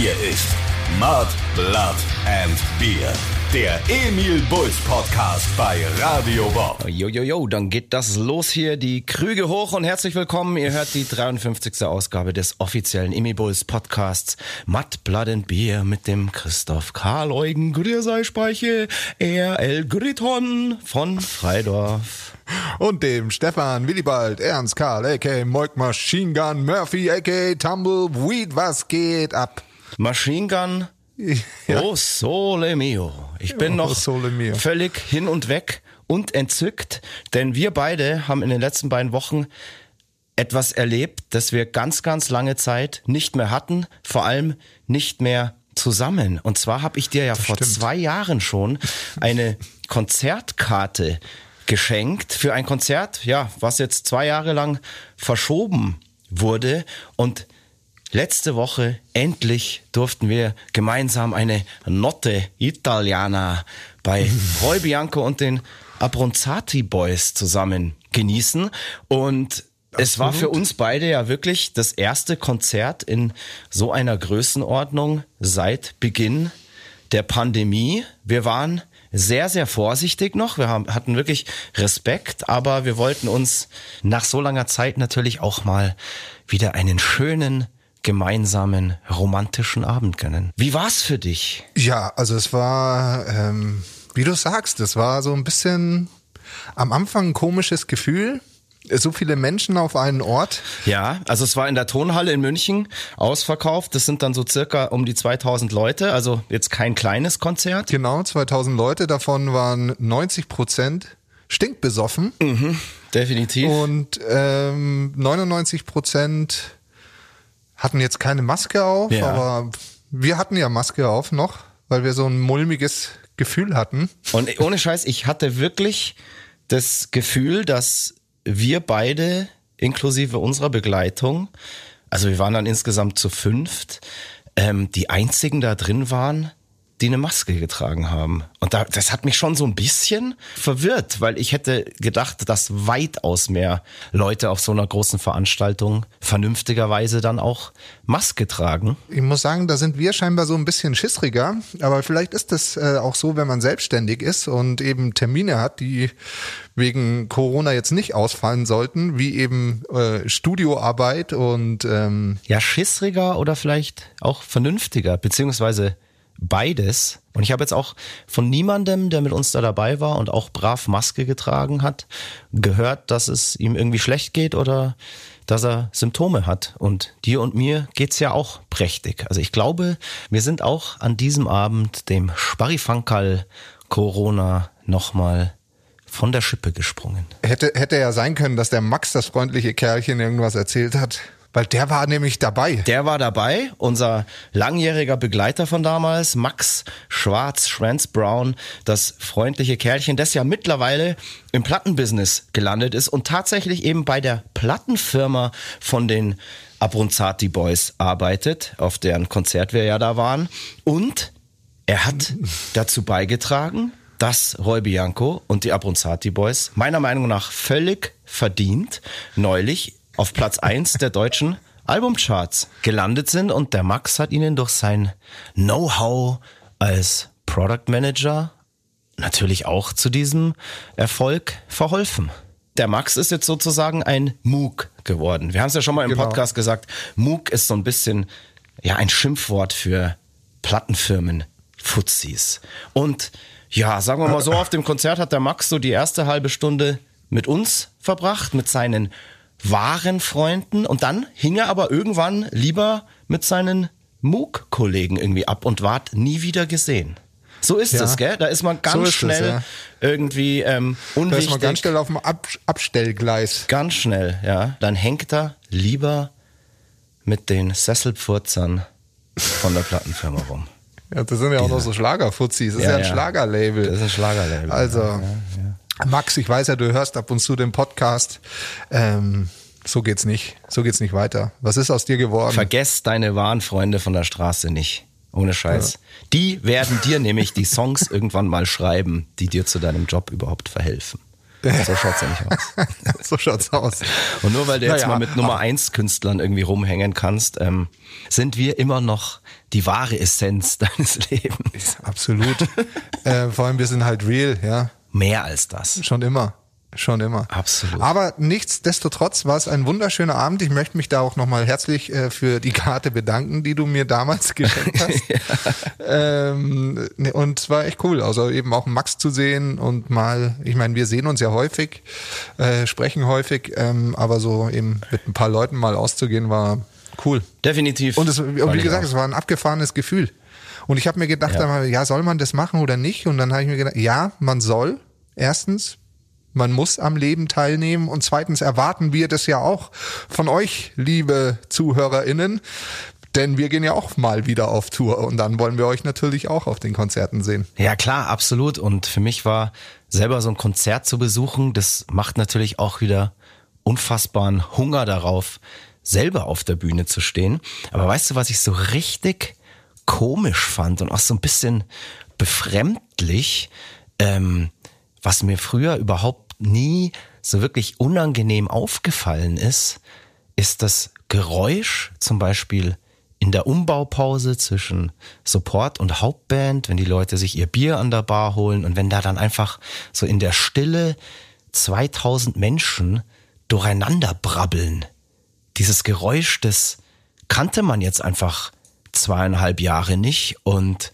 Hier ist Mud, Blood and Beer. Der Emil Bulls Podcast bei Radio Bob. Jojojo, dann geht das los hier. Die Krüge hoch und herzlich willkommen. Ihr hört die 53. Ausgabe des offiziellen Emil Bulls Podcasts Mud, Blood and Beer mit dem Christoph Karl Eugen Grierseispeiche, RL Griton von Freidorf. Und dem Stefan Willibald Ernst Karl, a.k.a. Moik Machine Gun Murphy, a.k.a. Tumbleweed, was geht ab? Machine Gun Ja. Oh sole mio. Ich bin Oh, noch völlig hin und weg und entzückt, denn wir beide haben in den letzten beiden Wochen etwas erlebt, das wir ganz, ganz lange Zeit nicht mehr hatten, vor allem nicht mehr zusammen. Und zwar habe ich dir ja vor stimmt. zwei Jahren schon eine Konzertkarte geschenkt für ein Konzert, ja, was jetzt zwei Jahre lang verschoben wurde und Letzte Woche endlich durften wir gemeinsam eine Notte Italiana bei Roy Bianco und den Abronzati Boys zusammen genießen. Und es war für uns beide ja wirklich das erste Konzert in so einer Größenordnung seit Beginn der Pandemie. Wir waren sehr, sehr vorsichtig noch. Wir haben, hatten wirklich Respekt, aber wir wollten uns nach so langer Zeit natürlich auch mal wieder einen schönen gemeinsamen romantischen Abend gönnen. Wie war's für dich? Ja, also es war, ähm, wie du sagst, es war so ein bisschen am Anfang ein komisches Gefühl. So viele Menschen auf einen Ort. Ja, also es war in der Tonhalle in München ausverkauft. Das sind dann so circa um die 2000 Leute, also jetzt kein kleines Konzert. Genau, 2000 Leute, davon waren 90 Prozent stinkbesoffen Definitiv. und ähm, 99 Prozent hatten jetzt keine Maske auf, Ja. aber wir hatten ja Maske auf noch, weil wir so ein mulmiges Gefühl hatten. Und ohne Scheiß, ich hatte wirklich das Gefühl, dass wir beide, inklusive unserer Begleitung, also wir waren dann insgesamt zu fünft, ähm, die einzigen da drin waren, die eine Maske getragen haben. Und da, das hat mich schon so ein bisschen verwirrt, weil ich hätte gedacht, dass weitaus mehr Leute auf so einer großen Veranstaltung vernünftigerweise dann auch Maske tragen. Ich muss sagen, da sind wir scheinbar so ein bisschen schissriger, aber vielleicht ist das äh, auch so, wenn man selbstständig ist und eben Termine hat, die wegen Corona jetzt nicht ausfallen sollten, wie eben äh, Studioarbeit und ähm, ja, schissriger oder vielleicht auch vernünftiger, beziehungsweise beides. Und ich habe jetzt auch von niemandem, der mit uns da dabei war und auch brav Maske getragen hat, gehört, dass es ihm irgendwie schlecht geht oder dass er Symptome hat. Und dir und mir geht's ja auch prächtig. Also ich glaube, wir sind auch an diesem Abend dem Sparrifankal Corona nochmal von der Schippe gesprungen. hätte, hätte ja sein können, dass der Max, das freundliche Kerlchen, irgendwas erzählt hat. Weil der war nämlich dabei. Der war dabei, unser langjähriger Begleiter von damals, Max Schwarz, Schwanz Brown, das freundliche Kerlchen, das ja mittlerweile im Plattenbusiness gelandet ist und tatsächlich eben bei der Plattenfirma von den Abronzati Boys arbeitet, auf deren Konzert wir ja da waren. Und er hat dazu beigetragen, dass Roy Bianco und die Abronzati Boys meiner Meinung nach völlig verdient neulich auf Platz 1 der deutschen Albumcharts gelandet sind und der Max hat ihnen durch sein Know-how als Product Manager natürlich auch zu diesem Erfolg verholfen. Der Max ist jetzt sozusagen ein Moog geworden. Wir haben es ja schon mal im Genau. Podcast gesagt. Moog ist so ein bisschen ja ein Schimpfwort für Plattenfirmen, Fuzis. Und ja, sagen wir mal so, auf dem Konzert hat der Max so die erste halbe Stunde mit uns verbracht, mit seinen wahren Freunden. Und dann hing er aber irgendwann lieber mit seinen Moog-Kollegen irgendwie ab und ward nie wieder gesehen. So ist Ja. es, gell? Da ist man ganz So ist es, schnell ja. irgendwie ähm, Da unwichtig. ist man ganz schnell auf dem Ab Abstellgleis. Ganz schnell, ja. Dann hängt er lieber mit den Sesselpfurzern von der Plattenfirma rum. Ja, das sind ja auch noch so Schlagerfuzis. Das ist Ja, ja ein ja. Schlagerlabel. Das ist ein Schlagerlabel. Also, Max, ich weiß ja, du hörst ab und zu den Podcast. Ähm, so geht's nicht. So geht's nicht weiter. Was ist aus dir geworden? Vergesst deine wahren Freunde von der Straße nicht. Ohne Scheiß. Die werden dir nämlich die Songs irgendwann mal schreiben, die dir zu deinem Job überhaupt verhelfen. So schaut's ja nicht aus. so schaut's aus. Und nur weil du jetzt Naja, mal mit Nummer eins Künstlern irgendwie rumhängen kannst, ähm, sind wir immer noch die wahre Essenz deines Lebens. Absolut. äh, vor allem, wir sind halt real, ja. Mehr als das. Schon immer. Schon immer. Absolut. Aber nichtsdestotrotz war es ein wunderschöner Abend. Ich möchte mich da auch nochmal herzlich äh, für die Karte bedanken, die du mir damals geschenkt hast. ähm, ne, und es war echt cool. Also eben auch Max zu sehen und mal, ich meine, wir sehen uns ja häufig, äh, sprechen häufig, ähm, aber so eben mit ein paar Leuten mal auszugehen war cool. Definitiv. Und, es, und wie gesagt, auch. es war ein abgefahrenes Gefühl. Und ich habe mir gedacht, Ja. ja. ja, soll man das machen oder nicht? Und dann habe ich mir gedacht, ja, man soll. Erstens, man muss am Leben teilnehmen. Und zweitens erwarten wir das ja auch von euch, liebe ZuhörerInnen. Denn wir gehen ja auch mal wieder auf Tour und dann wollen wir euch natürlich auch auf den Konzerten sehen. Ja, klar, absolut. Und für mich war selber so ein Konzert zu besuchen, das macht natürlich auch wieder unfassbaren Hunger darauf, selber auf der Bühne zu stehen. Aber weißt du, was ich so richtig komisch fand und auch so ein bisschen befremdlich, ähm, was mir früher überhaupt nie so wirklich unangenehm aufgefallen ist, ist das Geräusch zum Beispiel in der Umbaupause zwischen Support und Hauptband, wenn die Leute sich ihr Bier an der Bar holen und wenn da dann einfach so in der Stille 2000 Menschen durcheinander brabbeln. Dieses Geräusch, das kannte man jetzt einfach zweieinhalb Jahre nicht und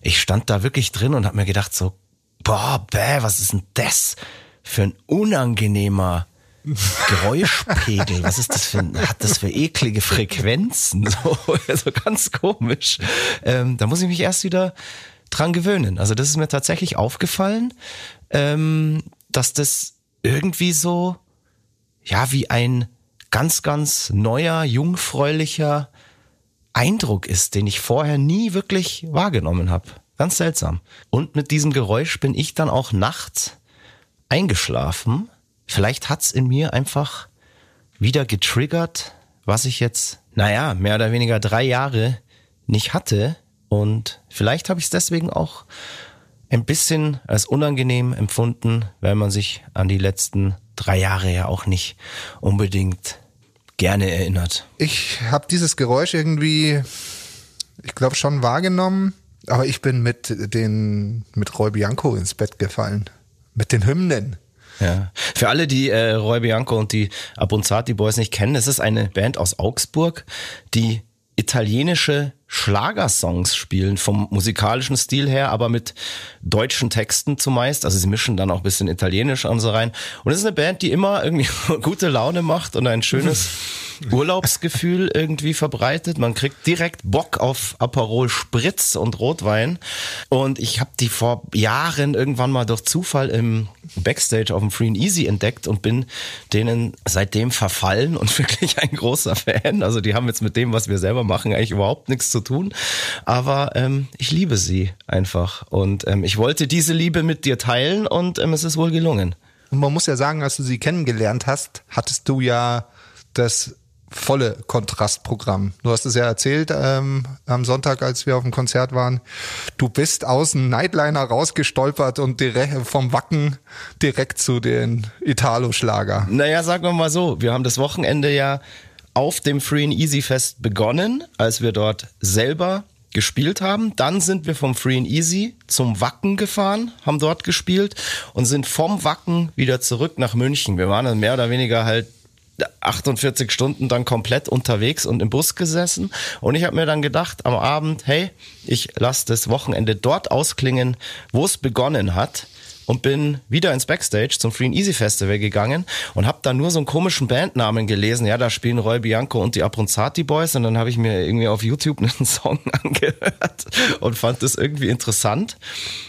ich stand da wirklich drin und habe mir gedacht so, boah, bäh, was ist denn das für ein unangenehmer Geräuschpegel, was ist das für ein, hat das für eklige Frequenzen? So, also ganz komisch. Ähm, da muss ich mich erst wieder dran gewöhnen. Also das ist mir tatsächlich aufgefallen, ähm, dass das irgendwie so, ja, wie ein ganz, ganz neuer, jungfräulicher Eindruck ist, den ich vorher nie wirklich wahrgenommen habe. Ganz seltsam. Und mit diesem Geräusch bin ich dann auch nachts eingeschlafen. Vielleicht hat's in mir einfach wieder getriggert, was ich jetzt, naja, mehr oder weniger drei Jahre nicht hatte. Und vielleicht habe ich es deswegen auch ein bisschen als unangenehm empfunden, weil man sich an die letzten drei Jahre ja auch nicht unbedingt gerne erinnert. Ich habe dieses Geräusch irgendwie, ich glaube schon wahrgenommen, aber ich bin mit den mit Roy Bianco ins Bett gefallen, mit den Hymnen. Ja. Für alle, die äh, Roy Bianco und die Abronzati Boys nicht kennen, es ist eine Band aus Augsburg, die italienische Schlagersongs spielen, vom musikalischen Stil her, aber mit deutschen Texten zumeist. Also sie mischen dann auch ein bisschen Italienisch an so rein. Und es ist eine Band, die immer irgendwie gute Laune macht und ein schönes Urlaubsgefühl irgendwie verbreitet. Man kriegt direkt Bock auf Aperol Spritz und Rotwein. Und ich habe die vor Jahren irgendwann mal durch Zufall im Backstage auf dem Free and Easy entdeckt und bin denen seitdem verfallen und wirklich ein großer Fan. Also die haben jetzt mit dem, was wir selber machen, eigentlich überhaupt nichts zu tun. Aber ähm, ich liebe sie einfach. Und ähm, ich wollte diese Liebe mit dir teilen und ähm, es ist wohl gelungen. Und man muss ja sagen, als du sie kennengelernt hast, hattest du ja das volle Kontrastprogramm. Du hast es ja erzählt ähm, am Sonntag, als wir auf dem Konzert waren. Du bist aus dem Nightliner rausgestolpert und direkt vom Wacken direkt zu den Italo-Schlager. Naja, sagen wir mal so, wir haben das Wochenende ja auf dem Free and Easy Fest begonnen, als wir dort selber gespielt haben. Dann sind wir vom Free and Easy zum Wacken gefahren, haben dort gespielt und sind vom Wacken wieder zurück nach München. Wir waren dann mehr oder weniger halt 48 Stunden dann komplett unterwegs und im Bus gesessen. Und ich habe mir dann gedacht am Abend, hey, ich lasse das Wochenende dort ausklingen, wo es begonnen hat und bin wieder ins Backstage zum Free and Easy Festival gegangen und habe da nur so einen komischen Bandnamen gelesen. Ja, da spielen Roy Bianco und die Abronzati Boys und dann habe ich mir irgendwie auf YouTube einen Song angehört und fand das irgendwie interessant.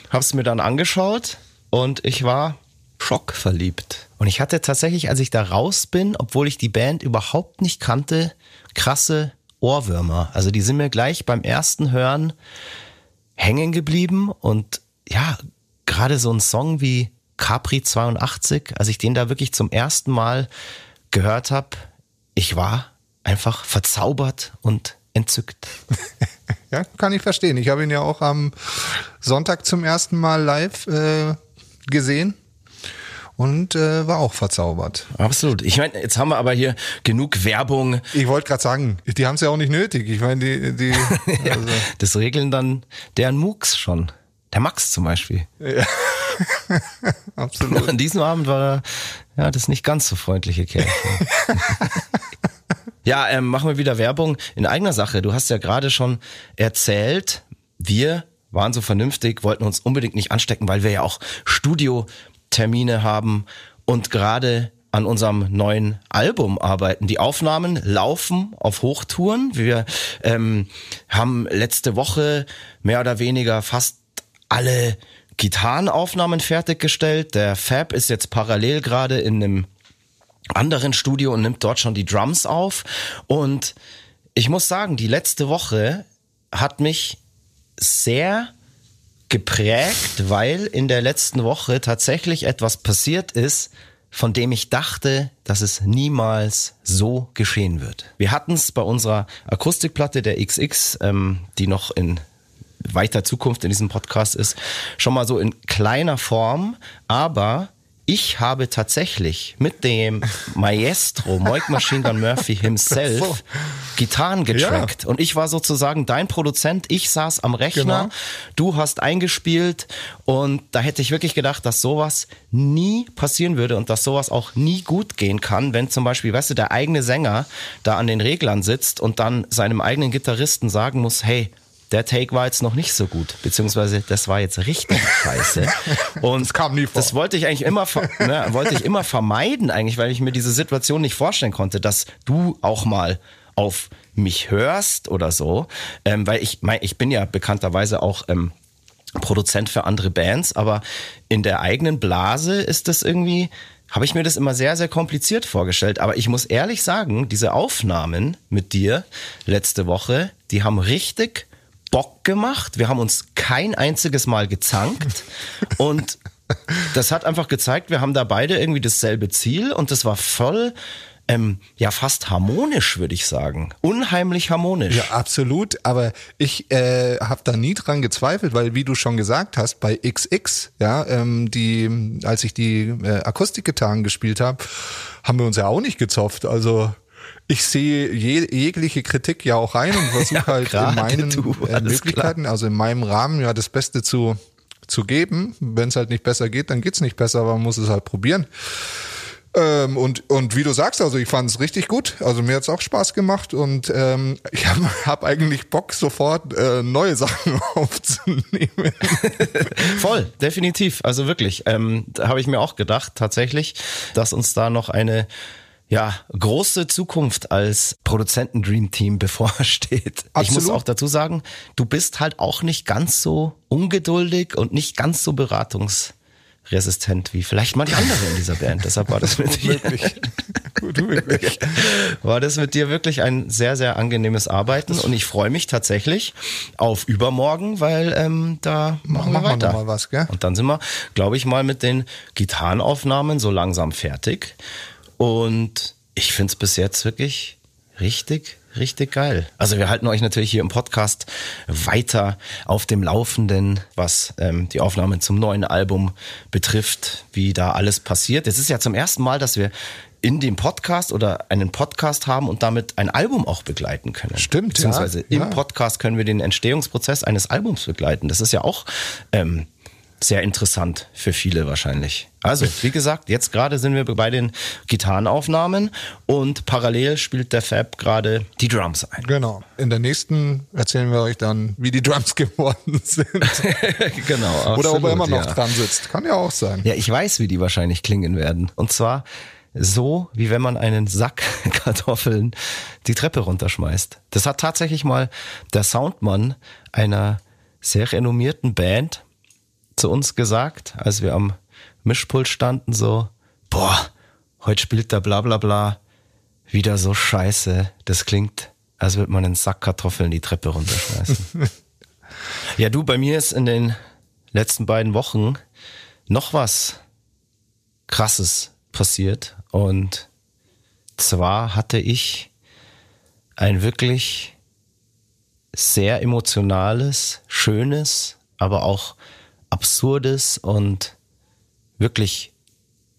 Habe es mir dann angeschaut und ich war schockverliebt. Und ich hatte tatsächlich, als ich da raus bin, obwohl ich die Band überhaupt nicht kannte, krasse Ohrwürmer. Also die sind mir gleich beim ersten Hören hängen geblieben und ja, gerade so ein Song wie Capri 82, als ich den da wirklich zum ersten Mal gehört habe, ich war einfach verzaubert und entzückt. Ja, kann ich verstehen. Ich habe ihn ja auch am Sonntag zum ersten Mal live äh, gesehen. und äh, war auch verzaubert. Absolut. Ich meine, jetzt haben wir aber hier genug Werbung. Ich wollte gerade sagen, die haben es ja auch nicht nötig. Ich meine, die, die Ja, also, Das regeln dann deren MOOCs schon. Der Max zum Beispiel. absolut. An diesem Abend war er, ja, das nicht ganz so freundliche Kerl. ja, ähm, machen wir wieder Werbung in eigener Sache. Du hast ja gerade schon erzählt, wir waren so vernünftig, wollten uns unbedingt nicht anstecken, weil wir ja auch Studiotermine haben und gerade an unserem neuen Album arbeiten. Die Aufnahmen laufen auf Hochtouren. Wir ähm, haben letzte Woche mehr oder weniger fast alle Gitarrenaufnahmen fertiggestellt. Der Fab ist jetzt parallel gerade in einem anderen Studio und nimmt dort schon die Drums auf. Und ich muss sagen, die letzte Woche hat mich sehr geprägt, weil in der letzten Woche tatsächlich etwas passiert ist, von dem ich dachte, dass es niemals so geschehen wird. Wir hatten es bei unserer Akustikplatte der XX, ähm, die noch in weiter Zukunft in diesem Podcast ist, schon mal so in kleiner Form, aber ich habe tatsächlich mit dem Maestro Moik Machine Gun Murphy himself. Gitarren getrackt. Und ich war sozusagen dein Produzent, ich saß am Rechner, Genau. du hast eingespielt. Und da hätte ich wirklich gedacht, dass sowas nie passieren würde und dass sowas auch nie gut gehen kann, wenn zum Beispiel, weißt du, der eigene Sänger da an den Reglern sitzt und dann seinem eigenen Gitarristen sagen muss, hey, der Take war jetzt noch nicht so gut, beziehungsweise das war jetzt richtig scheiße. Und Das kam nie vor. Das wollte ich eigentlich immer, ne, wollte ich immer vermeiden eigentlich, weil ich mir diese Situation nicht vorstellen konnte, dass du auch mal auf mich hörst oder so, ähm, weil ich mein, ich bin ja bekannterweise auch ähm, Produzent für andere Bands, aber in der eigenen Blase ist das irgendwie, habe ich mir das immer sehr, sehr kompliziert vorgestellt. Aber ich muss ehrlich sagen, diese Aufnahmen mit dir letzte Woche, die haben richtig Bock gemacht. Wir haben uns kein einziges Mal gezankt und das hat einfach gezeigt, wir haben da beide irgendwie dasselbe Ziel und das war voll, ähm, ja fast harmonisch, würde ich sagen. Unheimlich harmonisch. Ja, absolut. Aber ich äh, habe da nie dran gezweifelt, weil wie du schon gesagt hast, bei XX, ja, ähm, die, als ich die äh, Akustikgitarren gespielt habe, haben wir uns ja auch nicht gezopft. Also ich sehe je, jegliche Kritik ja auch rein und versuche Ja, halt in meinen du, äh, Möglichkeiten, also in meinem Rahmen, ja das Beste zu zu geben. Wenn es halt nicht besser geht, dann geht's nicht besser, aber man muss es halt probieren. Ähm, und, und wie du sagst, also ich fand es richtig gut. Also mir hat's auch Spaß gemacht und ähm, ich habe hab eigentlich Bock, sofort äh, neue Sachen aufzunehmen. Voll, definitiv. Also wirklich, ähm, da habe ich mir auch gedacht, tatsächlich, dass uns da noch eine ja, große Zukunft als Produzenten-Dream-Team bevorsteht. Ich muss Absolut. auch dazu sagen, du bist halt auch nicht ganz so ungeduldig und nicht ganz so beratungsresistent wie vielleicht manche andere in dieser Band. Deshalb war das mit dir, Wirklich. War das mit dir wirklich ein sehr, sehr angenehmes Arbeiten und ich freue mich tatsächlich auf übermorgen, weil ähm, da machen wir Machen wir weiter. mal was, gell? Und dann sind wir, glaube ich, mal mit den Gitarrenaufnahmen so langsam fertig. Und ich finde es bis jetzt wirklich richtig, richtig geil. Also wir halten euch natürlich hier im Podcast weiter auf dem Laufenden, was ähm, die Aufnahmen zum neuen Album betrifft, wie da alles passiert. Es ist ja zum ersten Mal, dass wir in dem Podcast oder einen Podcast haben und damit ein Album auch begleiten können. Stimmt, ja. Beziehungsweise im Ja. Podcast können wir den Entstehungsprozess eines Albums begleiten. Das ist ja auch ähm, sehr interessant für viele wahrscheinlich. Also, wie gesagt, jetzt gerade sind wir bei den Gitarrenaufnahmen und parallel spielt der Fab gerade die Drums ein. Genau. In der nächsten erzählen wir euch dann, wie die Drums geworden sind. genau. Oder ob er immer noch ja. dran sitzt. Kann ja auch sein. Ja, ich weiß, wie die wahrscheinlich klingen werden. Und zwar so, wie wenn man einen Sack Kartoffeln die Treppe runterschmeißt. Das hat tatsächlich mal der Soundmann einer sehr renommierten Band zu uns gesagt, als wir am Mischpult standen, so, boah, heute spielt der bla bla bla wieder so scheiße. Das klingt, als würde man einen Sack Kartoffeln die Treppe runterschmeißen. ja, du, bei mir ist in den letzten beiden Wochen noch was krasses passiert. Und zwar hatte ich ein wirklich sehr emotionales, schönes, aber auch absurdes und wirklich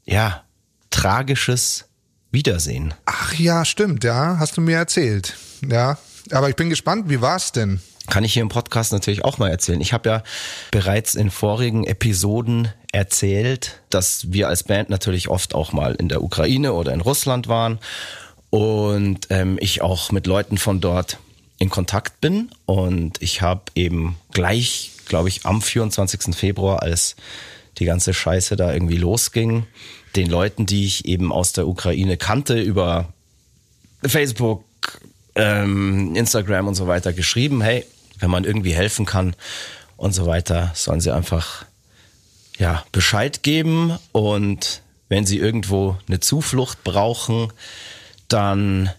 ja, tragisches Wiedersehen. Ach ja, stimmt, ja, hast du mir erzählt. Ja, aber ich bin gespannt, wie war's denn? Kann ich hier im Podcast natürlich auch mal erzählen. Ich habe ja bereits in vorigen Episoden erzählt, dass wir als Band natürlich oft auch mal in der Ukraine oder in Russland waren und ähm, ich auch mit Leuten von dort in Kontakt bin. Und ich habe eben gleich, glaube ich, am 24. Februar, als die ganze Scheiße da irgendwie losging, den Leuten, die ich eben aus der Ukraine kannte, über Facebook, ähm, Instagram und so weiter geschrieben, hey, wenn man irgendwie helfen kann und so weiter, sollen sie einfach ja, Bescheid geben und wenn sie irgendwo eine Zuflucht brauchen, dann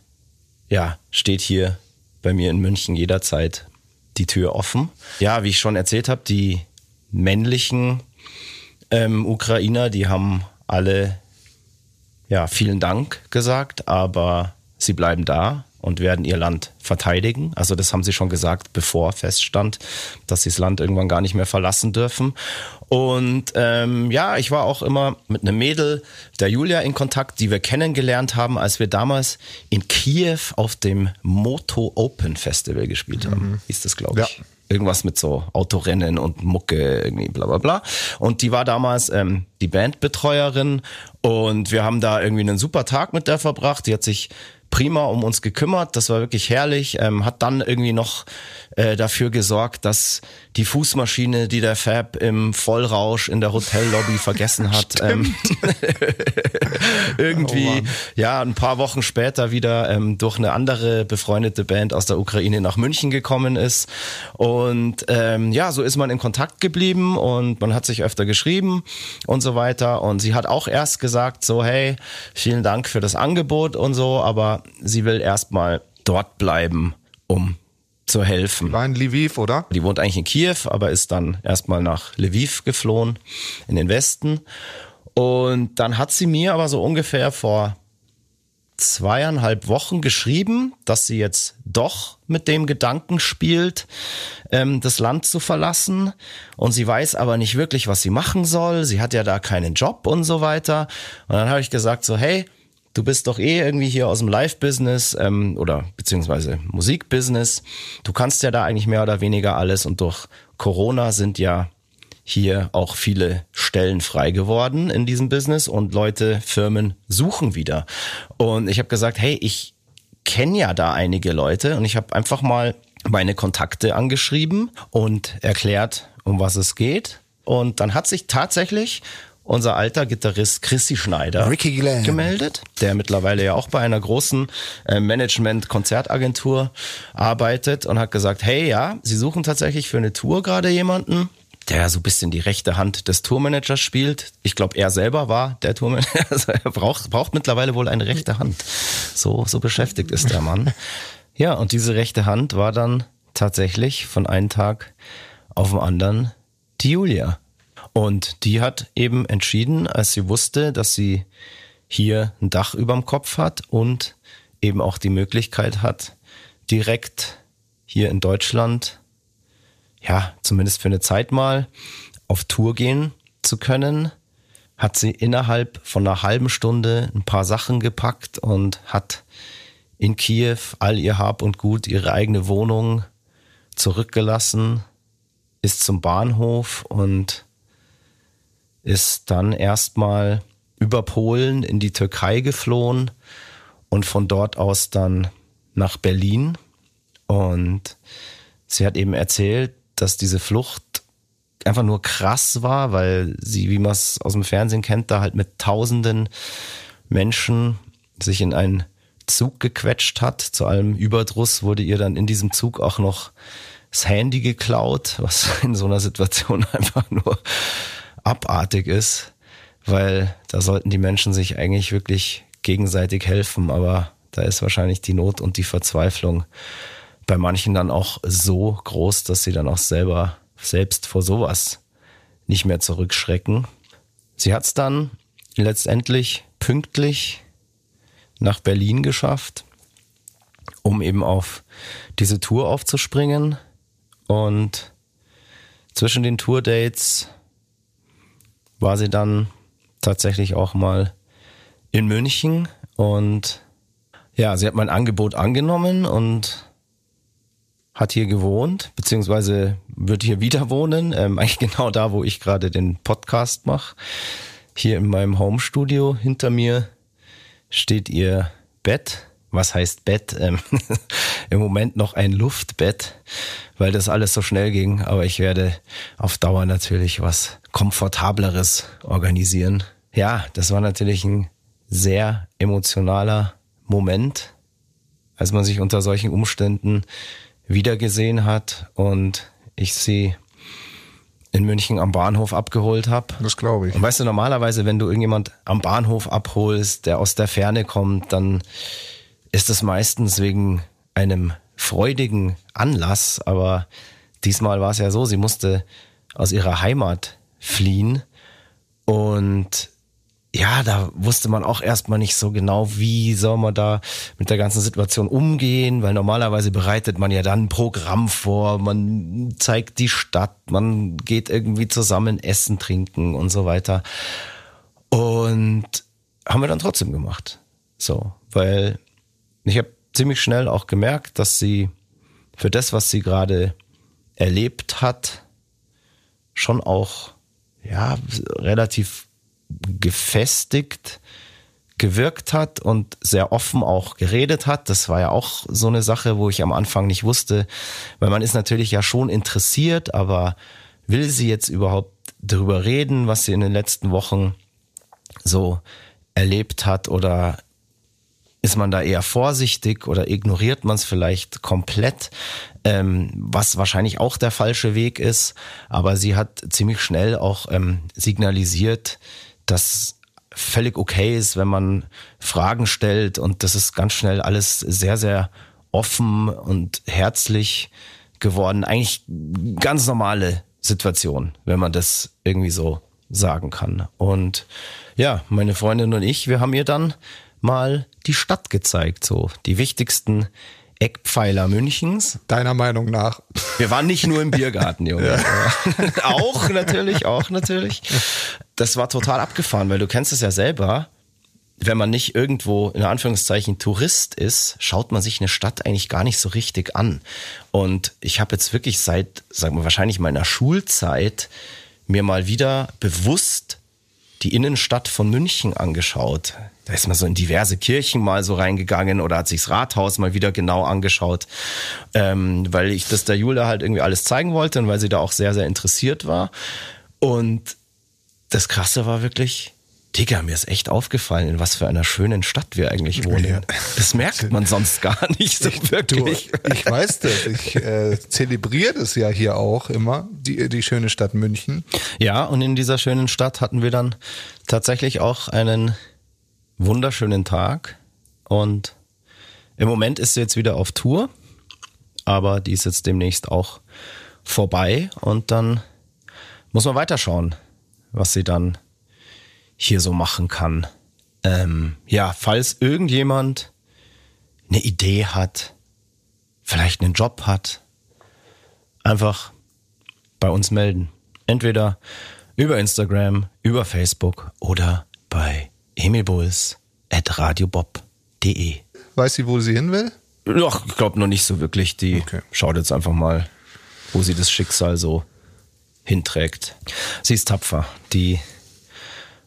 ja, steht hier bei mir in München jederzeit die Tür offen. Ja, wie ich schon erzählt habe, die männlichen ähm, Ukrainer, die haben alle ja, vielen Dank gesagt, aber sie bleiben da und werden ihr Land verteidigen. Also das haben sie schon gesagt, bevor feststand, dass sie das Land irgendwann gar nicht mehr verlassen dürfen. Und ähm, ja, ich war auch immer mit einem Mädel, der Julia, in Kontakt, die wir kennengelernt haben, als wir damals in Kiew auf dem Moto Open Festival gespielt haben. Mhm. Hieß das, glaube ich. Ja irgendwas mit so Autorennen und Mucke, irgendwie bla bla bla. Und die war damals ähm, die Bandbetreuerin und wir haben da irgendwie einen super Tag mit der verbracht. Die hat sich prima um uns gekümmert. Das war wirklich herrlich. Ähm, hat dann irgendwie noch äh, dafür gesorgt, dass die Fußmaschine, die der Fab im Vollrausch in der Hotellobby vergessen hat, ähm, irgendwie oh ja ein paar Wochen später wieder ähm, durch eine andere befreundete Band aus der Ukraine nach München gekommen ist. Und ähm, ja, so ist man in Kontakt geblieben und man hat sich öfter geschrieben und so weiter. Und sie hat auch erst gesagt, so hey, vielen Dank für das Angebot und so, aber sie will erstmal dort bleiben, um zu helfen. War in Lviv, oder? Die wohnt eigentlich in Kiew, aber ist dann erstmal nach Lviv geflohen, in den Westen. Und dann hat sie mir aber so ungefähr vor zweieinhalb Wochen geschrieben, dass sie jetzt doch mit dem Gedanken spielt, ähm, das Land zu verlassen. Und sie weiß aber nicht wirklich, was sie machen soll. Sie hat ja da keinen Job und so weiter. Und dann habe ich gesagt so, hey, du bist doch eh irgendwie hier aus dem Live-Business ähm, oder beziehungsweise Musik-Business. Du kannst ja da eigentlich mehr oder weniger alles und durch Corona sind ja hier auch viele Stellen frei geworden in diesem Business und Leute, Firmen suchen wieder. Und ich habe gesagt, hey, ich kenne ja da einige Leute und ich habe einfach mal meine Kontakte angeschrieben und erklärt, um was es geht. Und dann hat sich tatsächlich unser alter Gitarrist Chrissy Schneider gemeldet, der mittlerweile ja auch bei einer großen äh, Management-Konzertagentur arbeitet und hat gesagt, hey ja, sie suchen tatsächlich für eine Tour gerade jemanden, der so ein bisschen die rechte Hand des Tourmanagers spielt. Ich glaube, er selber war der Tourmanager. Also er braucht, braucht mittlerweile wohl eine rechte Hand. So, so beschäftigt ist der Mann. Ja, und diese rechte Hand war dann tatsächlich von einem Tag auf den anderen die Julia. Und die hat eben entschieden, als sie wusste, dass sie hier ein Dach überm Kopf hat und eben auch die Möglichkeit hat, direkt hier in Deutschland, ja, zumindest für eine Zeit mal auf Tour gehen zu können, hat sie innerhalb von einer halben Stunde ein paar Sachen gepackt und hat in Kiew all ihr Hab und Gut, ihre eigene Wohnung zurückgelassen, ist zum Bahnhof und ist dann erstmal über Polen in die Türkei geflohen und von dort aus dann nach Berlin. Und sie hat eben erzählt, dass diese Flucht einfach nur krass war, weil sie, wie man es aus dem Fernsehen kennt, da halt mit tausenden Menschen sich in einen Zug gequetscht hat. Zu allem Überdruss wurde ihr dann in diesem Zug auch noch das Handy geklaut, was in so einer Situation einfach nur abartig ist, weil da sollten die Menschen sich eigentlich wirklich gegenseitig helfen, aber da ist wahrscheinlich die Not und die Verzweiflung bei manchen dann auch so groß, dass sie dann auch selber selbst vor sowas nicht mehr zurückschrecken. Sie hat es dann letztendlich pünktlich nach Berlin geschafft, um eben auf diese Tour aufzuspringen. Und zwischen den Tourdates war sie dann tatsächlich auch mal in München und ja, sie hat mein Angebot angenommen und hat hier gewohnt, beziehungsweise wird hier wieder wohnen, ähm, eigentlich genau da, wo ich gerade den Podcast mache. Hier in meinem Homestudio hinter mir steht ihr Bett. Was heißt Bett? Ähm, Im Moment noch ein Luftbett, weil das alles so schnell ging. Aber ich werde auf Dauer natürlich was Komfortableres organisieren. Ja, das war natürlich ein sehr emotionaler Moment, als man sich unter solchen Umständen wiedergesehen hat und ich sie in München am Bahnhof abgeholt habe. Das glaube ich. Und weißt du, normalerweise, wenn du irgendjemand am Bahnhof abholst, der aus der Ferne kommt, dann ist es meistens wegen einem freudigen Anlass. Aber diesmal war es ja so, sie musste aus ihrer Heimat fliehen und ja, da wusste man auch erstmal nicht so genau, wie soll man da mit der ganzen Situation umgehen, weil normalerweise bereitet man ja dann ein Programm vor, man zeigt die Stadt, man geht irgendwie zusammen essen, trinken und so weiter. Und haben wir dann trotzdem gemacht. So, weil ich habe ziemlich schnell auch gemerkt, dass sie für das, was sie gerade erlebt hat, schon auch ja relativ gefestigt gewirkt hat und sehr offen auch geredet hat. Das war ja auch so eine Sache, wo ich am Anfang nicht wusste, weil man ist natürlich ja schon interessiert, aber will sie jetzt überhaupt darüber reden, was sie in den letzten Wochen so erlebt hat oder ist man da eher vorsichtig oder ignoriert man es vielleicht komplett, ähm, was wahrscheinlich auch der falsche Weg ist. Aber sie hat ziemlich schnell auch ähm, signalisiert, das völlig okay ist, wenn man Fragen stellt und das ist ganz schnell alles sehr, sehr offen und herzlich geworden. Eigentlich ganz normale Situation, wenn man das irgendwie so sagen kann. Und ja, meine Freundin und ich, wir haben ihr dann mal die Stadt gezeigt, so die wichtigsten Eckpfeiler Münchens. Deiner Meinung nach? Wir waren nicht nur im Biergarten, Junge. Ja. auch natürlich, auch natürlich. Das war total abgefahren, weil du kennst es ja selber. Wenn man nicht irgendwo in Anführungszeichen Tourist ist, schaut man sich eine Stadt eigentlich gar nicht so richtig an. Und ich habe jetzt wirklich seit, sagen wir wahrscheinlich meiner Schulzeit mir mal wieder bewusst die Innenstadt von München angeschaut. Da ist man so in diverse Kirchen mal so reingegangen oder hat sich das Rathaus mal wieder genau angeschaut, ähm, weil ich das der Julia halt irgendwie alles zeigen wollte und weil sie da auch sehr, sehr interessiert war. Und das Krasse war wirklich, Digga, mir ist echt aufgefallen, in was für einer schönen Stadt wir eigentlich wohnen. Ja. Das merkt man sonst gar nicht so wirklich. Du, ich weiß das. Ich äh, zelebriere das ja hier auch immer, die, die schöne Stadt München. Ja, und in dieser schönen Stadt hatten wir dann tatsächlich auch einen wunderschönen Tag. Und im Moment ist sie jetzt wieder auf Tour, aber die ist jetzt demnächst auch vorbei. Und dann muss man weiterschauen, was sie dann hier so machen kann. Ähm, ja, falls irgendjemand eine Idee hat, vielleicht einen Job hat, einfach bei uns melden. Entweder über Instagram, über Facebook oder bei emilbulls.radiobob.de. Weiß sie, wo sie hin will? Ach, ich glaube noch nicht so wirklich. Die okay. schaut jetzt einfach mal, wo sie das Schicksal so hinträgt. Sie ist tapfer. Die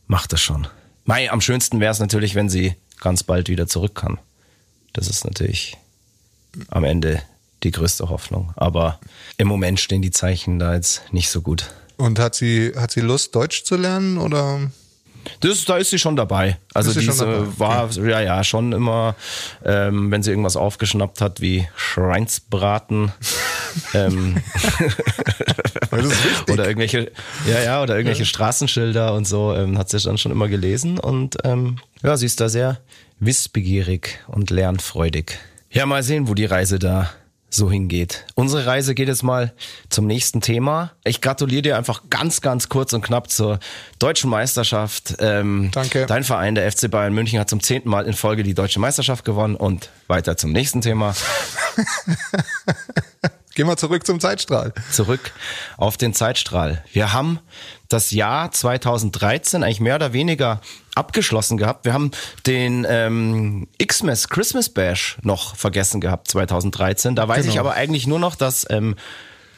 macht das schon. Mei, am schönsten wäre es natürlich, wenn sie ganz bald wieder zurück kann. Das ist natürlich am Ende die größte Hoffnung. Aber im Moment stehen die Zeichen da jetzt nicht so gut. Und hat sie, hat sie Lust, Deutsch zu lernen oder? Das, da ist sie schon dabei. Also diese dabei? war okay. ja ja schon immer, ähm, wenn sie irgendwas aufgeschnappt hat wie Schreinsbraten. ähm, oder irgendwelche, ja ja oder irgendwelche ja. Straßenschilder und so ähm, hat sie dann schon immer gelesen und ähm, ja sie ist da sehr wissbegierig und lernfreudig. Ja mal sehen, wo die Reise da so hingeht. Unsere Reise geht jetzt mal zum nächsten Thema. Ich gratuliere dir einfach ganz, ganz kurz und knapp zur deutschen Meisterschaft. Ähm, Danke. Dein Verein, der FC Bayern München, hat zum zehnten Mal in Folge die deutsche Meisterschaft gewonnen und weiter zum nächsten Thema. Gehen wir zurück zum Zeitstrahl. Zurück auf den Zeitstrahl. Wir haben das Jahr 2013 eigentlich mehr oder weniger abgeschlossen gehabt. Wir haben den ähm, Xmas Christmas Bash noch vergessen gehabt 2013. Da weiß Genau. ich aber eigentlich nur noch, dass ähm,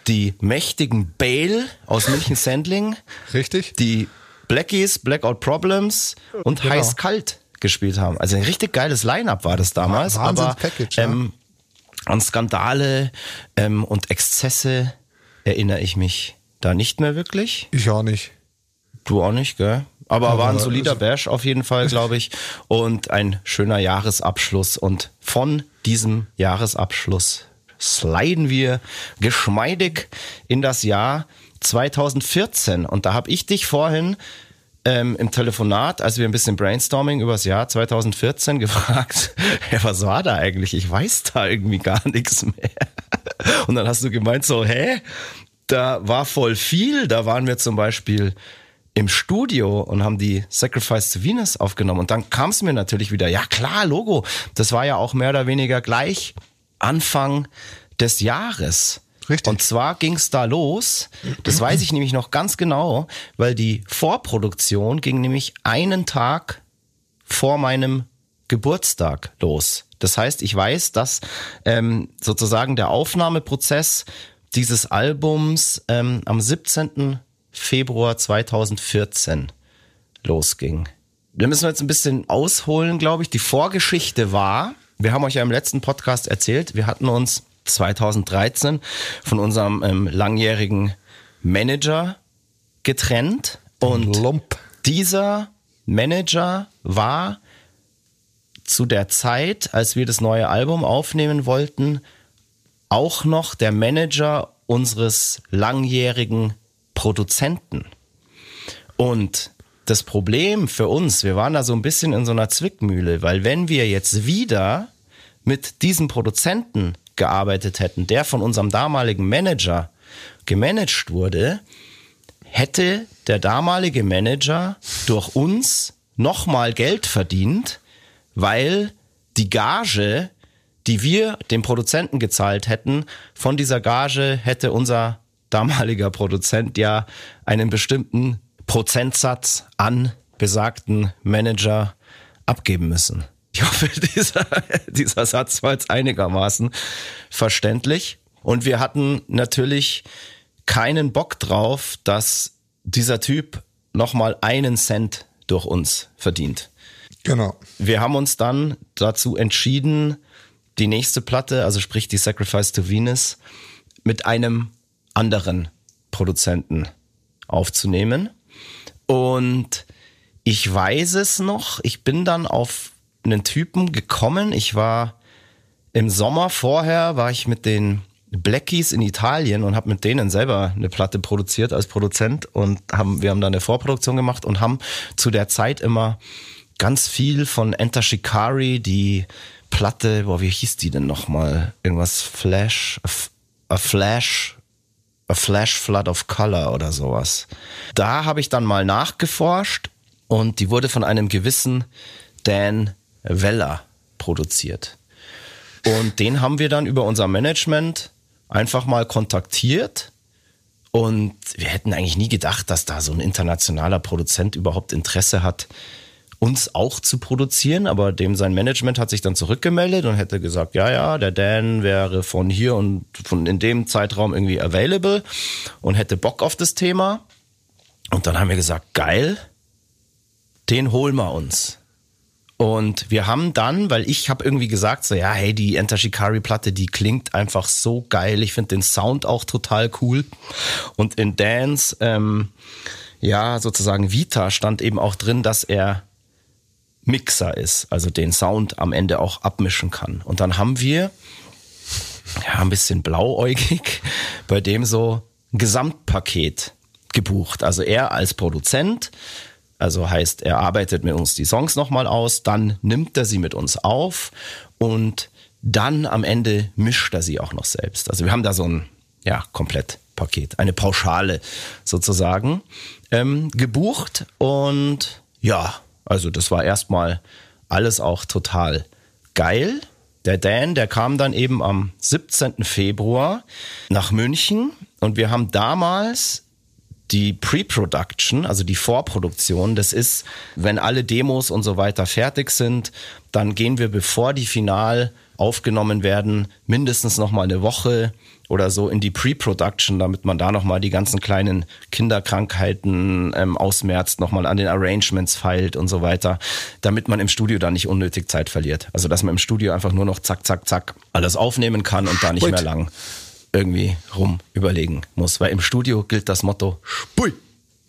die mächtigen Bale aus München-Sendling, Richtig? die Blackies, Blackout Problems und Genau. Heiß Kalt gespielt haben. Also ein richtig geiles Line-Up war das damals. aber Wahnsinns-Package, ja. ähm, an Skandale ähm, und Exzesse erinnere ich mich da nicht mehr wirklich. Ich auch nicht. Du auch nicht, gell? Aber, Aber war ein solider also- Bash auf jeden Fall, glaube ich. Und ein schöner Jahresabschluss. Und von diesem Jahresabschluss sliden wir geschmeidig in das Jahr 2014. Und da habe ich dich vorhin ähm, im Telefonat, als wir ein bisschen Brainstorming über das Jahr 2014 gefragt, ja, was war da eigentlich? Ich weiß da irgendwie gar nichts mehr. Und dann hast du gemeint so, hä? Da war voll viel. Da waren wir zum Beispiel im Studio und haben die Sacrifice to Venus aufgenommen. Und dann kam es mir natürlich wieder, ja klar, Logo. Das war ja auch mehr oder weniger gleich Anfang des Jahres. Richtig. Und zwar ging es da los, das weiß ich nämlich noch ganz genau, weil die Vorproduktion ging nämlich einen Tag vor meinem Geburtstag los. Das heißt, ich weiß, dass ähm, sozusagen der Aufnahmeprozess dieses Albums ähm, am 17. Februar 2014 losging. Wir müssen jetzt ein bisschen ausholen, glaube ich. Die Vorgeschichte war, wir haben euch ja im letzten Podcast erzählt, wir hatten uns 2013 von unserem ähm, langjährigen Manager getrennt und Lump. dieser Manager war zu der Zeit, als wir das neue Album aufnehmen wollten, auch noch der Manager unseres langjährigen Produzenten. Und das Problem für uns, wir waren da so ein bisschen in so einer Zwickmühle, weil wenn wir jetzt wieder mit diesem Produzenten gearbeitet hätten, der von unserem damaligen Manager gemanagt wurde, hätte der damalige Manager durch uns nochmal Geld verdient, weil die Gage, die wir dem Produzenten gezahlt hätten, von dieser Gage hätte unser damaliger Produzent ja einen bestimmten Prozentsatz an besagten Manager abgeben müssen. Ich hoffe, dieser, dieser Satz war jetzt einigermaßen verständlich. Und wir hatten natürlich keinen Bock drauf, dass dieser Typ nochmal einen Cent durch uns verdient. Genau. Wir haben uns dann dazu entschieden, die nächste Platte, also sprich die Sacrifice to Venus, mit einem anderen Produzenten aufzunehmen. Und ich weiß es noch, ich bin dann auf einen Typen gekommen. Ich war im Sommer vorher, war ich mit den Blackies in Italien und habe mit denen selber eine Platte produziert als Produzent und haben, wir haben da eine Vorproduktion gemacht und haben zu der Zeit immer ganz viel von Enter Shikari, die Platte, boah, wie hieß die denn nochmal? Irgendwas Flash, a, a Flash, A Flash Flood of Color oder sowas. Da habe ich dann mal nachgeforscht und die wurde von einem gewissen Dan Weller produziert. Und den haben wir dann über unser Management einfach mal kontaktiert. Und wir hätten eigentlich nie gedacht, dass da so ein internationaler Produzent überhaupt Interesse hat, uns auch zu produzieren. Aber dem sein Management hat sich dann zurückgemeldet und hätte gesagt, ja, ja, der Dan wäre von hier und von in dem Zeitraum irgendwie available und hätte Bock auf das Thema. Und dann haben wir gesagt, geil, den holen wir uns. Und wir haben dann, weil ich habe irgendwie gesagt, so ja, hey, die Enter Shikari Platte, die klingt einfach so geil. Ich finde den Sound auch total cool. Und in Dans, ähm, ja, sozusagen Vita stand eben auch drin, dass er Mixer ist, also den Sound am Ende auch abmischen kann. Und dann haben wir, ja, ein bisschen blauäugig, bei dem so ein Gesamtpaket gebucht. Also er als Produzent, also heißt, er arbeitet mit uns die Songs nochmal aus, dann nimmt er sie mit uns auf und dann am Ende mischt er sie auch noch selbst. Also wir haben da so ein, ja, Komplettpaket, eine Pauschale sozusagen ähm, gebucht und ja, also das war erstmal alles auch total geil. der Dan, der kam dann eben am 17. Februar nach München und wir haben damals die Pre-Production, also die Vorproduktion, das ist, wenn alle Demos und so weiter fertig sind, dann gehen wir, bevor die final aufgenommen werden, mindestens noch mal eine Woche oder so in die Pre-Production, damit man da noch mal die ganzen kleinen Kinderkrankheiten ähm, ausmerzt, noch mal an den Arrangements feilt und so weiter, damit man im Studio da nicht unnötig Zeit verliert. Also dass man im Studio einfach nur noch zack, zack, zack alles aufnehmen kann und da nicht Spult. mehr lang irgendwie rum überlegen muss. Weil im Studio gilt das Motto Spui.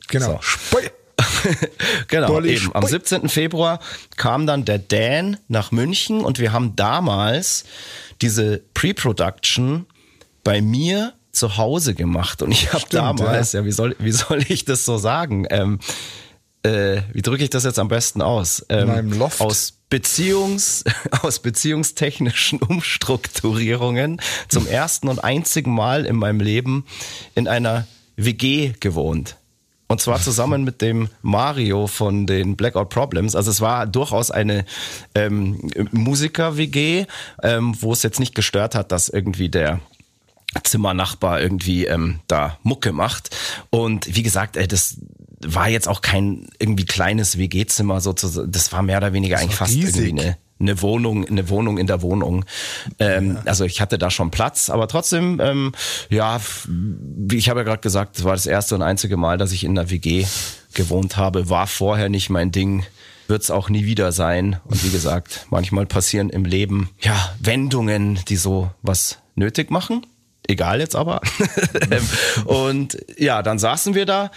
Genau. So. Spui. genau, Dolly eben. Am Spui. 17. Februar kam dann der Dan nach München und wir haben damals diese Pre-Production bei mir zu Hause gemacht. Und ich habe damals, ja. wie, soll, wie soll ich das so sagen? Ähm, äh, wie drücke ich das jetzt am besten aus? Ähm, einem Loft. Aus Beziehungs, aus beziehungstechnischen Umstrukturierungen zum ersten und einzigen Mal in meinem Leben in einer WG gewohnt. Und zwar zusammen mit dem Mario von den Blackout Problems. Also es war durchaus eine ähm, Musiker-WG, ähm, wo es jetzt nicht gestört hat, dass irgendwie der Zimmernachbar irgendwie ähm, da Mucke macht. Und wie gesagt, äh, das war jetzt auch kein irgendwie kleines WG-Zimmer sozusagen. Das war mehr oder weniger eigentlich war fast riesig. irgendwie eine eine Wohnung, eine Wohnung in der Wohnung. Ähm, Also ich hatte da schon Platz, aber trotzdem, ähm, ja, wie ich habe ja gerade gesagt, das war das erste und einzige Mal, dass ich in der WG gewohnt habe. War vorher nicht mein Ding, wird es auch nie wieder sein. Und wie gesagt, manchmal passieren im Leben ja Wendungen, die so was nötig machen. Egal jetzt aber. Ähm, und ja, dann saßen wir da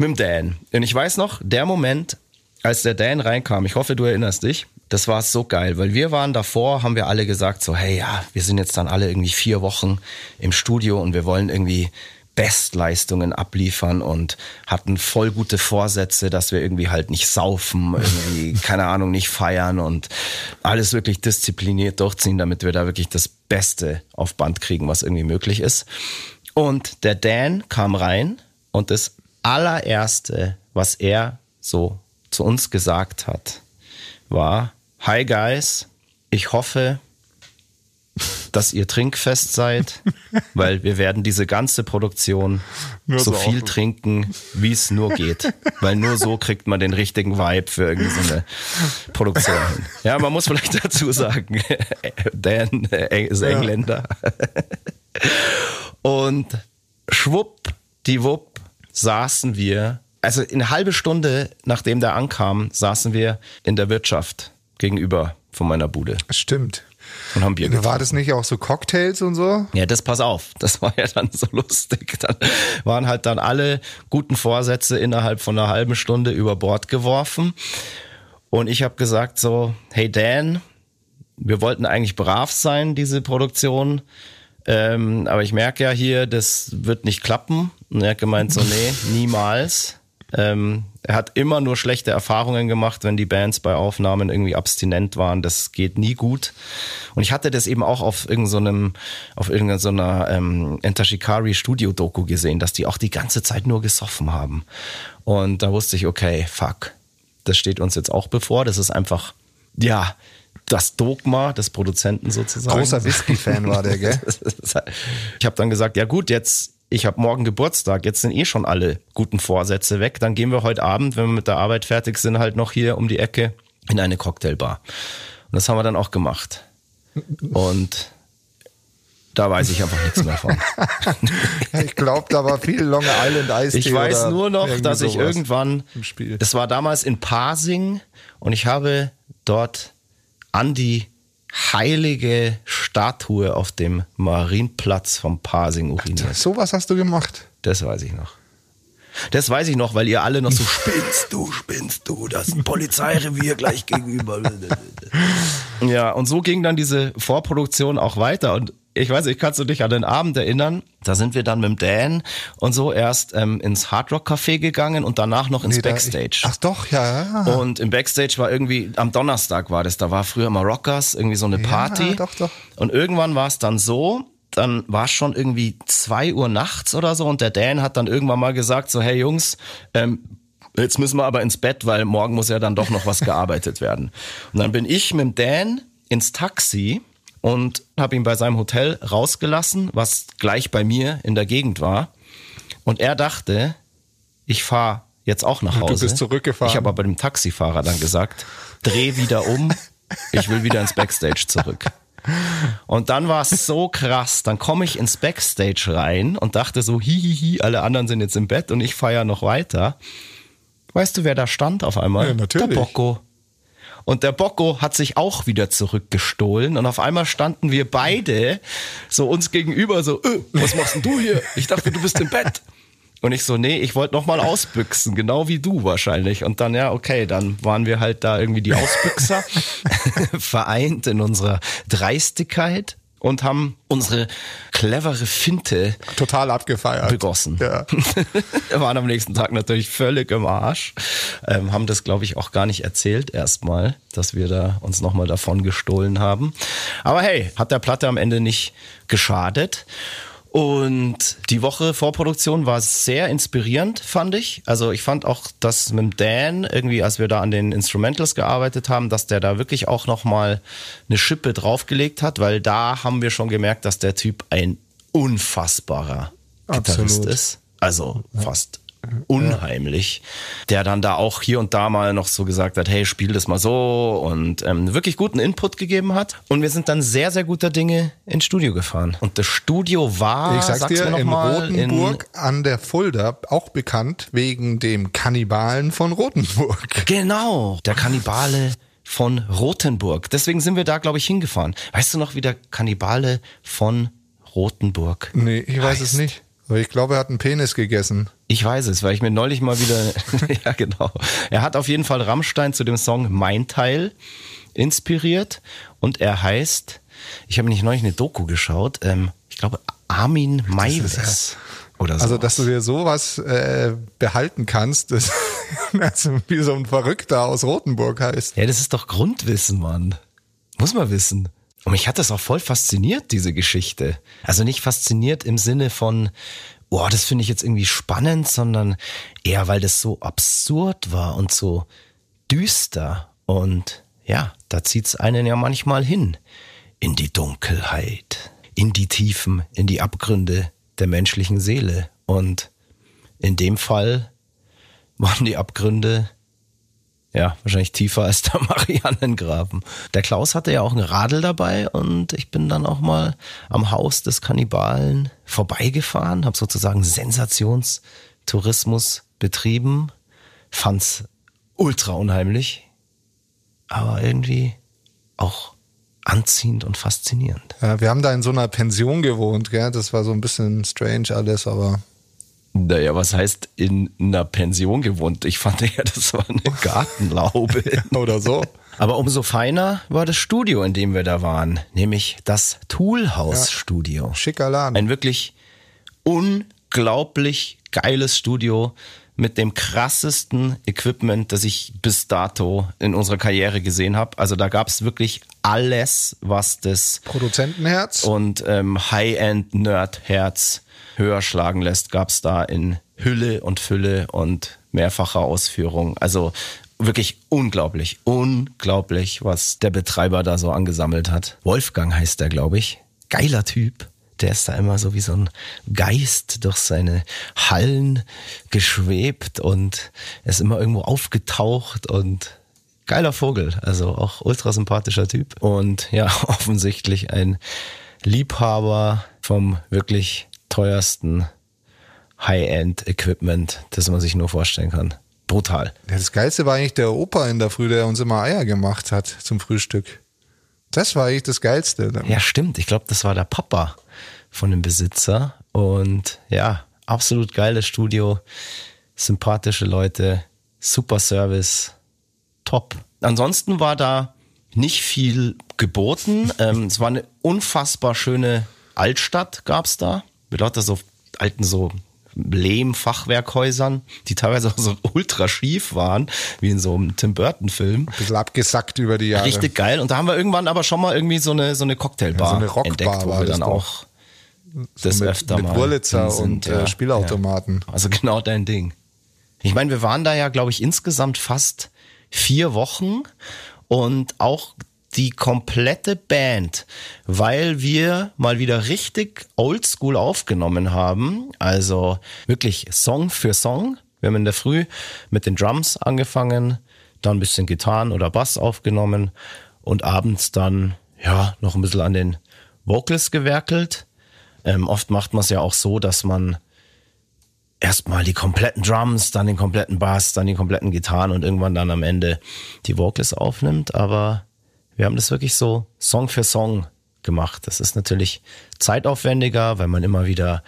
mit dem Dan. Und ich weiß noch, der Moment, als der Dan reinkam, ich hoffe, du erinnerst dich, das war so geil, weil wir waren davor, haben wir alle gesagt so, hey, ja, wir sind jetzt dann alle irgendwie vier Wochen im Studio und wir wollen irgendwie Bestleistungen abliefern und hatten voll gute Vorsätze, dass wir irgendwie halt nicht saufen, irgendwie, keine Ahnung, nicht feiern und alles wirklich diszipliniert durchziehen, damit wir da wirklich das Beste auf Band kriegen, was irgendwie möglich ist. Und der Dan kam rein und das allererste, was er so zu uns gesagt hat, war, Hi guys, ich hoffe, dass ihr trinkfest seid, weil wir werden diese ganze Produktion so viel trinken, wie es nur geht. Weil nur so kriegt man den richtigen Vibe für irgendwie so eine Produktion hin. Ja, man muss vielleicht dazu sagen, Dan äh, ist Engländer. Und schwupp, saßen wir, also eine halbe Stunde nachdem der ankam, saßen wir in der Wirtschaft gegenüber von meiner Bude Stimmt. und haben Bier getrunken. War das nicht auch so Cocktails und so? Ja, das pass auf, das war ja dann so lustig. Dann waren halt dann alle guten Vorsätze innerhalb von einer halben Stunde über Bord geworfen. Und ich habe gesagt so, hey Dan, wir wollten eigentlich brav sein, diese Produktion. Ähm, aber ich merke ja hier, das wird nicht klappen. Und er hat gemeint so, nee, niemals. Ähm, er hat immer nur schlechte Erfahrungen gemacht, wenn die Bands bei Aufnahmen irgendwie abstinent waren. Das geht nie gut. Und ich hatte das eben auch auf irgendeinem, auf irgendeiner ähm, Enter Shikari Studio Doku gesehen, dass die auch die ganze Zeit nur gesoffen haben. Und da wusste ich, okay, fuck, das steht uns jetzt auch bevor. Das ist einfach, ja, das Dogma des Produzenten sozusagen. Großer Whisky-Fan war der, gell? Ich habe dann gesagt, ja gut, jetzt ich habe morgen Geburtstag, jetzt sind eh schon alle guten Vorsätze weg. Dann gehen wir heute Abend, wenn wir mit der Arbeit fertig sind, halt noch hier um die Ecke in eine Cocktailbar. Und das haben wir dann auch gemacht. Und da weiß ich einfach nichts mehr von. Ich glaube, da war viel Long Island Ice Ich weiß nur noch, dass ich irgendwann, im Spiel. das war damals in Pasing und ich habe dort an die heilige Statue auf dem Marienplatz vom Pasing uriniert. Sowas hast du gemacht. Das weiß ich noch. Das weiß ich noch, weil ihr alle noch so spinnst du, spinnst du, das Polizeirevier gleich gegenüber. ja, und so ging dann diese Vorproduktion auch weiter. Und ich weiß nicht, kannst du dich an den Abend erinnern? Da sind wir dann mit dem Dan und so erst ähm, ins Hard Rock Café gegangen und danach noch ins Nee, da- Backstage. Ach doch, ja. ja. Und im Backstage war irgendwie, am Donnerstag war das, da war früher mal Rockers, irgendwie so eine Party. doch, doch. Und irgendwann war es dann so, dann war es schon irgendwie zwei Uhr nachts oder so und der Dan hat dann irgendwann mal gesagt, so, hey Jungs, ähm, jetzt müssen wir aber ins Bett, weil morgen muss ja dann doch noch was gearbeitet werden. Und dann bin ich mit dem Dan ins Taxi und habe ihn bei seinem Hotel rausgelassen, was gleich bei mir in der Gegend war. Und er dachte, ich fahre jetzt auch nach Hause. Du bist zurückgefahren. Ich habe aber dem Taxifahrer dann gesagt, dreh wieder um, ich will wieder ins Backstage zurück. Und dann war es so krass. Dann komme ich ins Backstage rein und dachte so, hihihi, alle anderen sind jetzt im Bett und ich feiere noch weiter. Weißt du, wer da stand auf einmal? Ja, natürlich. Der Bocco. Und der Bocco hat sich auch wieder zurückgestohlen und auf einmal standen wir beide so uns gegenüber so, äh, was machst denn du hier? Ich dachte, du bist im Bett. Und ich so, nee, ich wollte noch mal ausbüchsen, genau wie du wahrscheinlich. Und dann, ja, okay, dann waren wir halt da irgendwie die Ausbüchser, vereint in unserer Dreistigkeit und haben unsere clevere Finte Total abgefeiert. begossen. Ja. Wir waren am nächsten Tag natürlich völlig im Arsch. Ähm, haben das, glaube ich, auch gar nicht erzählt erstmal, dass wir da uns nochmal davon gestohlen haben. Aber hey, hat der Platte am Ende nicht geschadet. Und die Woche Vorproduktion war sehr inspirierend, fand ich. Also ich fand auch, dass mit Dan irgendwie, als wir da an den Instrumentals gearbeitet haben, dass der da wirklich auch nochmal eine Schippe draufgelegt hat, weil da haben wir schon gemerkt, dass der Typ ein unfassbarer Gitarrist Absolut. ist. Also fast unheimlich, der dann da auch hier und da mal noch so gesagt hat, hey, spiel das mal so und ähm, wirklich guten Input gegeben hat. Und wir sind dann sehr, sehr guter Dinge ins Studio gefahren. Und das Studio war, Ich sag's dir, mir noch in mal, Rothenburg an der Fulda, auch bekannt wegen dem Kannibalen von Rothenburg. Genau, der Kannibale von Rothenburg. Deswegen sind wir da, glaube ich, hingefahren. Weißt du noch, wie der Kannibale von Rothenburg Nee, ich weiß es nicht. Ich glaube, er hat einen Penis gegessen. Ich weiß es, weil ich mir neulich mal wieder, ja genau. Er hat auf jeden Fall Rammstein zu dem Song Mein Teil inspiriert und er heißt, ich habe nicht neulich eine Doku geschaut, ähm, ich glaube Armin oder so. Also, dass du dir sowas äh, behalten kannst, das also wie so ein Verrückter aus Rothenburg heißt. Ja, das ist doch Grundwissen, Mann. Muss man wissen. Und mich hat das auch voll fasziniert, diese Geschichte. Also nicht fasziniert im Sinne von, oh, das finde ich jetzt irgendwie spannend, sondern eher, weil das so absurd war und so düster. Und ja, da zieht's einen ja manchmal hin. In die Dunkelheit, in die Tiefen, in die Abgründe der menschlichen Seele. Und in dem Fall waren die Abgründe ja, wahrscheinlich tiefer als der Marianengraben. Der Klaus hatte ja auch ein Radl dabei und ich bin dann auch mal am Haus des Kannibalen vorbeigefahren, habe sozusagen Sensationstourismus betrieben, fand's ultra unheimlich, aber irgendwie auch anziehend und faszinierend. Ja, wir haben da in so einer Pension gewohnt, gell? Das war so ein bisschen strange alles, aber Naja, was heißt in einer Pension gewohnt? Ich fand ja, das war eine Gartenlaube. oder so. Aber umso feiner war das Studio, in dem wir da waren, nämlich das Toolhouse-Studio. Schicker Laden. Ein wirklich unglaublich geiles Studio mit dem krassesten Equipment, das ich bis dato in unserer Karriere gesehen habe. Also da gab es wirklich alles, was das Produzentenherz. und ähm, High-End-Nerd-Herz höher schlagen lässt, gab's da in Hülle und Fülle und mehrfacher Ausführung. Also wirklich unglaublich, unglaublich, was der Betreiber da so angesammelt hat. Wolfgang heißt er, glaube ich. Geiler Typ. Der ist da immer so wie so ein Geist durch seine Hallen geschwebt und ist immer irgendwo aufgetaucht und geiler Vogel, also auch ultra sympathischer Typ und ja, offensichtlich ein Liebhaber vom wirklich teuersten High-End-Equipment, das man sich nur vorstellen kann. Brutal. Das Geilste war eigentlich der Opa in der Früh, der uns immer Eier gemacht hat zum Frühstück. Das war eigentlich das Geilste. Ja, stimmt. Ich glaube, das war der Papa von dem Besitzer. Und ja, absolut geiles Studio, sympathische Leute, super Service, top. Ansonsten war da nicht viel geboten. ähm, es war eine unfassbar schöne Altstadt, gab's da. Mit lauter so alten so Lehm-Fachwerkhäusern, die teilweise auch so ultra schief waren, wie in so einem Tim Burton-Film. Ein bisschen abgesackt über die Jahre. Richtig geil. Und da haben wir irgendwann aber schon mal irgendwie so eine, so eine Cocktailbar Ja, so eine Rockbar entdeckt, wo war wir dann auch das mit, öfter mit mal Wurlitzer drin sind, und äh, Spielautomaten. Ja. Also genau dein Ding. Ich meine, wir waren da ja, glaube ich, insgesamt fast vier Wochen und auch die komplette Band, weil wir mal wieder richtig oldschool aufgenommen haben. Also wirklich Song für Song. Wir haben in der Früh mit den Drums angefangen, dann ein bisschen Gitarren oder Bass aufgenommen und abends dann ja noch ein bisschen an den Vocals gewerkelt. Ähm, oft macht man es ja auch so, dass man erstmal die kompletten Drums, dann den kompletten Bass, dann die kompletten Gitarren und irgendwann dann am Ende die Vocals aufnimmt. Aber wir haben das wirklich so Song für Song gemacht. Das ist natürlich zeitaufwendiger, weil man immer wieder,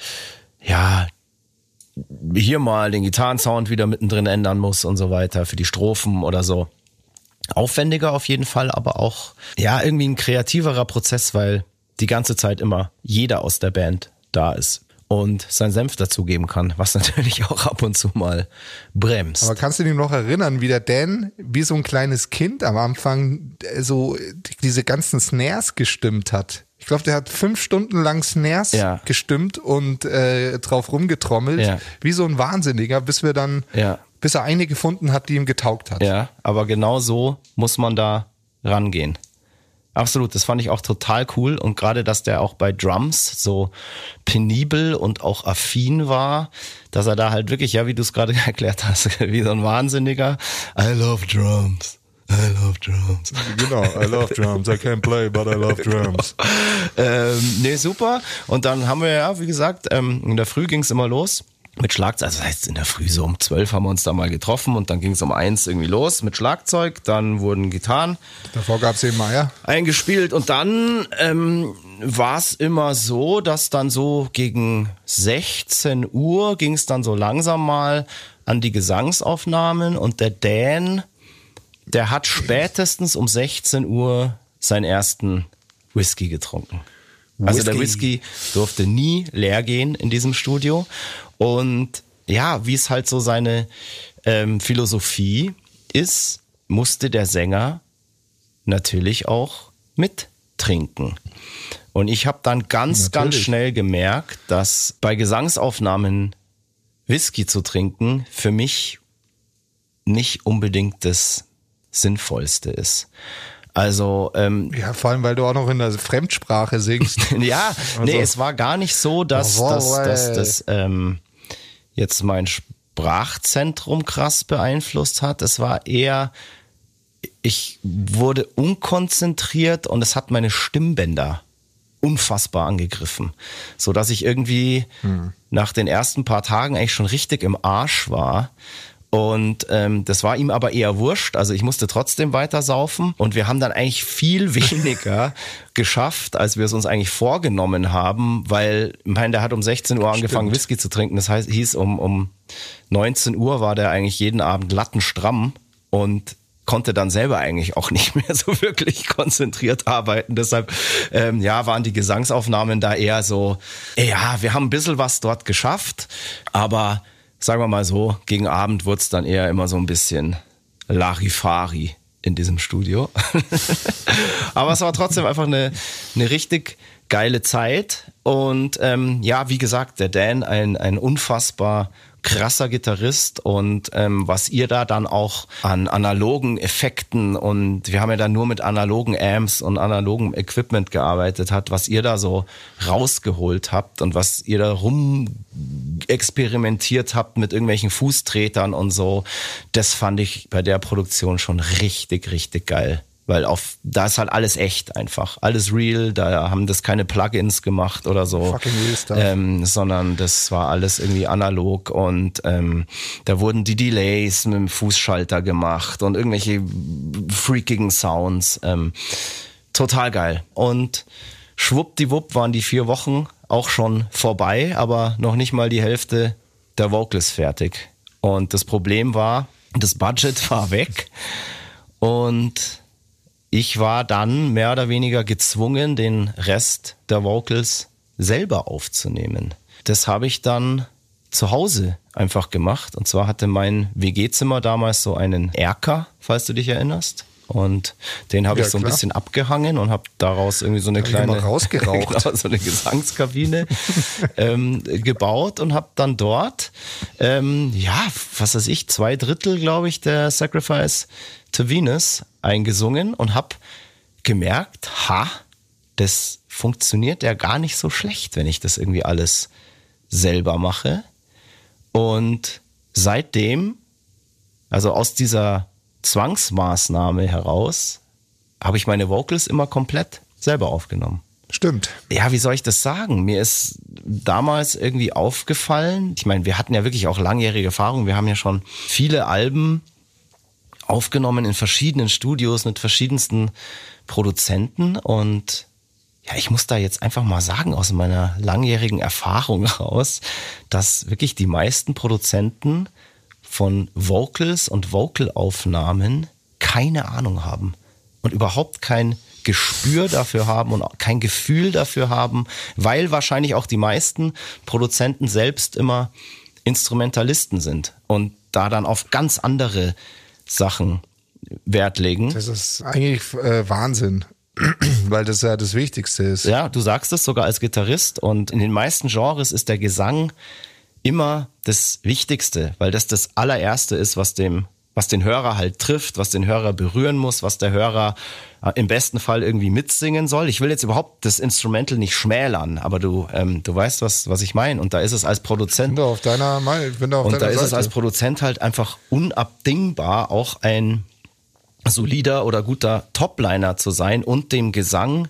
ja, hier mal den Gitarrensound wieder mittendrin ändern muss und so weiter für die Strophen oder so. Aufwendiger auf jeden Fall, aber auch, ja, irgendwie ein kreativerer Prozess, weil die ganze Zeit immer jeder aus der Band da ist und seinen Senf dazugeben kann, was natürlich auch ab und zu mal bremst. Aber kannst du dich noch erinnern, wie der Dan wie so ein kleines Kind am Anfang äh, so diese ganzen Snares gestimmt hat? Ich glaube, der hat fünf Stunden lang Snares ja. gestimmt und äh, drauf rumgetrommelt, ja. wie so ein Wahnsinniger, bis wir dann, ja. bis er eine gefunden hat, die ihm getaugt hat. Ja, aber genau so muss man da rangehen. Absolut, das fand ich auch total cool und gerade, dass der auch bei Drums so penibel und auch affin war, dass er da halt wirklich, ja, wie du es gerade erklärt hast, wie so ein Wahnsinniger, I love drums. I love drums. Genau, I love drums. I can't play, but I love drums. ähm, nee, super. Und dann haben wir ja, wie gesagt, ähm, in der Früh ging es immer los mit Schlagzeug, also das heißt in der Früh so um zwölf haben wir uns da mal getroffen und dann ging es um eins irgendwie los mit Schlagzeug, dann wurden Gitarren. Davor gab es eben Meier. Eingespielt und dann ähm, war es immer so, dass dann so gegen 16 Uhr ging es dann so langsam mal an die Gesangsaufnahmen und der Dan, der hat spätestens um 16 Uhr seinen ersten Whisky getrunken. Also Whisky. der Whisky durfte nie leer gehen in diesem Studio. Und ja, wie es halt so seine ähm, Philosophie ist, musste der Sänger natürlich auch mittrinken. Und ich habe dann ganz, natürlich. ganz schnell gemerkt, dass bei Gesangsaufnahmen Whisky zu trinken für mich nicht unbedingt das Sinnvollste ist. Also ähm, ja, vor allem weil du auch noch in der Fremdsprache singst. ja, also. nee, es war gar nicht so, dass, oh, dass, dass, dass ähm, jetzt mein Sprachzentrum krass beeinflusst hat. Es war eher, ich wurde unkonzentriert und es hat meine Stimmbänder unfassbar angegriffen, so dass ich irgendwie hm. nach den ersten paar Tagen eigentlich schon richtig im Arsch war und ähm, das war ihm aber eher wurscht. Also ich musste trotzdem weiter saufen. Und wir haben dann eigentlich viel weniger geschafft, als wir es uns eigentlich vorgenommen haben, weil, ich meine, der hat um 16 Uhr angefangen, Stimmt. Whisky zu trinken. Das heißt, hieß, um, um 19 Uhr war der eigentlich jeden Abend lattenstramm und konnte dann selber eigentlich auch nicht mehr so wirklich konzentriert arbeiten. Deshalb, ähm, ja, waren die Gesangsaufnahmen da eher so, ja, wir haben ein bisschen was dort geschafft, aber sagen wir mal so, gegen Abend wurde es dann eher immer so ein bisschen Larifari in diesem Studio. Aber es war trotzdem einfach eine, eine richtig geile Zeit. Und ähm, ja, wie gesagt, der Dan, ein, ein unfassbar krasser Gitarrist und ähm, was ihr da dann auch an analogen Effekten und wir haben ja dann nur mit analogen Amps und analogem Equipment gearbeitet hat, was ihr da so rausgeholt habt und was ihr da rum experimentiert habt mit irgendwelchen Fußtretern und so, das fand ich bei der Produktion schon richtig, richtig geil. Weil auf, da ist halt alles echt einfach. Alles real, da haben das keine Plugins gemacht oder so. Fucking real stuff. Ähm, sondern das war alles irgendwie analog und ähm, da wurden die Delays mit dem Fußschalter gemacht und irgendwelche freakigen Sounds. Ähm, total geil. Und schwuppdiwupp waren die vier Wochen auch schon vorbei, aber noch nicht mal die Hälfte der Vocals fertig. Und das Problem war, das Budget war weg und ich war dann mehr oder weniger gezwungen, den Rest der Vocals selber aufzunehmen. Das habe ich dann zu Hause einfach gemacht. Und zwar hatte mein WG-Zimmer damals so einen Erker, falls du dich erinnerst. Und den habe ja, ich so ein bisschen abgehangen und habe daraus irgendwie so eine kleine rausgeraucht. genau, so eine Gesangskabine ähm, gebaut und habe dann dort, ähm, ja, was weiß ich, zwei Drittel, glaube ich, der Sacrifice to Venus eingesungen und habe gemerkt, ha, das funktioniert ja gar nicht so schlecht, wenn ich das irgendwie alles selber mache. Und seitdem, also aus dieser Zwangsmaßnahme heraus, habe ich meine Vocals immer komplett selber aufgenommen. Stimmt. Ja, wie soll ich das sagen? Mir ist damals irgendwie aufgefallen, ich meine, wir hatten ja wirklich auch langjährige Erfahrung, wir haben ja schon viele Alben aufgenommen in verschiedenen Studios mit verschiedensten Produzenten. Und ja, ich muss da jetzt einfach mal sagen, aus meiner langjährigen Erfahrung raus, dass wirklich die meisten Produzenten von Vocals und Vocalaufnahmen keine Ahnung haben und überhaupt kein Gespür dafür haben und kein Gefühl dafür haben, weil wahrscheinlich auch die meisten Produzenten selbst immer Instrumentalisten sind und da dann auf ganz andere Sachen Wert legen. Das ist eigentlich äh, Wahnsinn. Weil das ja das Wichtigste ist. Ja, du sagst es sogar als Gitarrist und in den meisten Genres ist der Gesang immer das Wichtigste, weil das das allererste ist, was dem was den Hörer halt trifft, was den Hörer berühren muss, was der Hörer äh, im besten Fall irgendwie mitsingen soll. Ich will jetzt überhaupt das Instrumental nicht schmälern, aber du, ähm, du weißt, was, was ich meine. Und da ist es als Produzent. Ich bin da auf deiner, ich bin da auf und deiner da ist Seite. es als Produzent halt einfach unabdingbar, auch ein solider oder guter Topliner zu sein und dem Gesang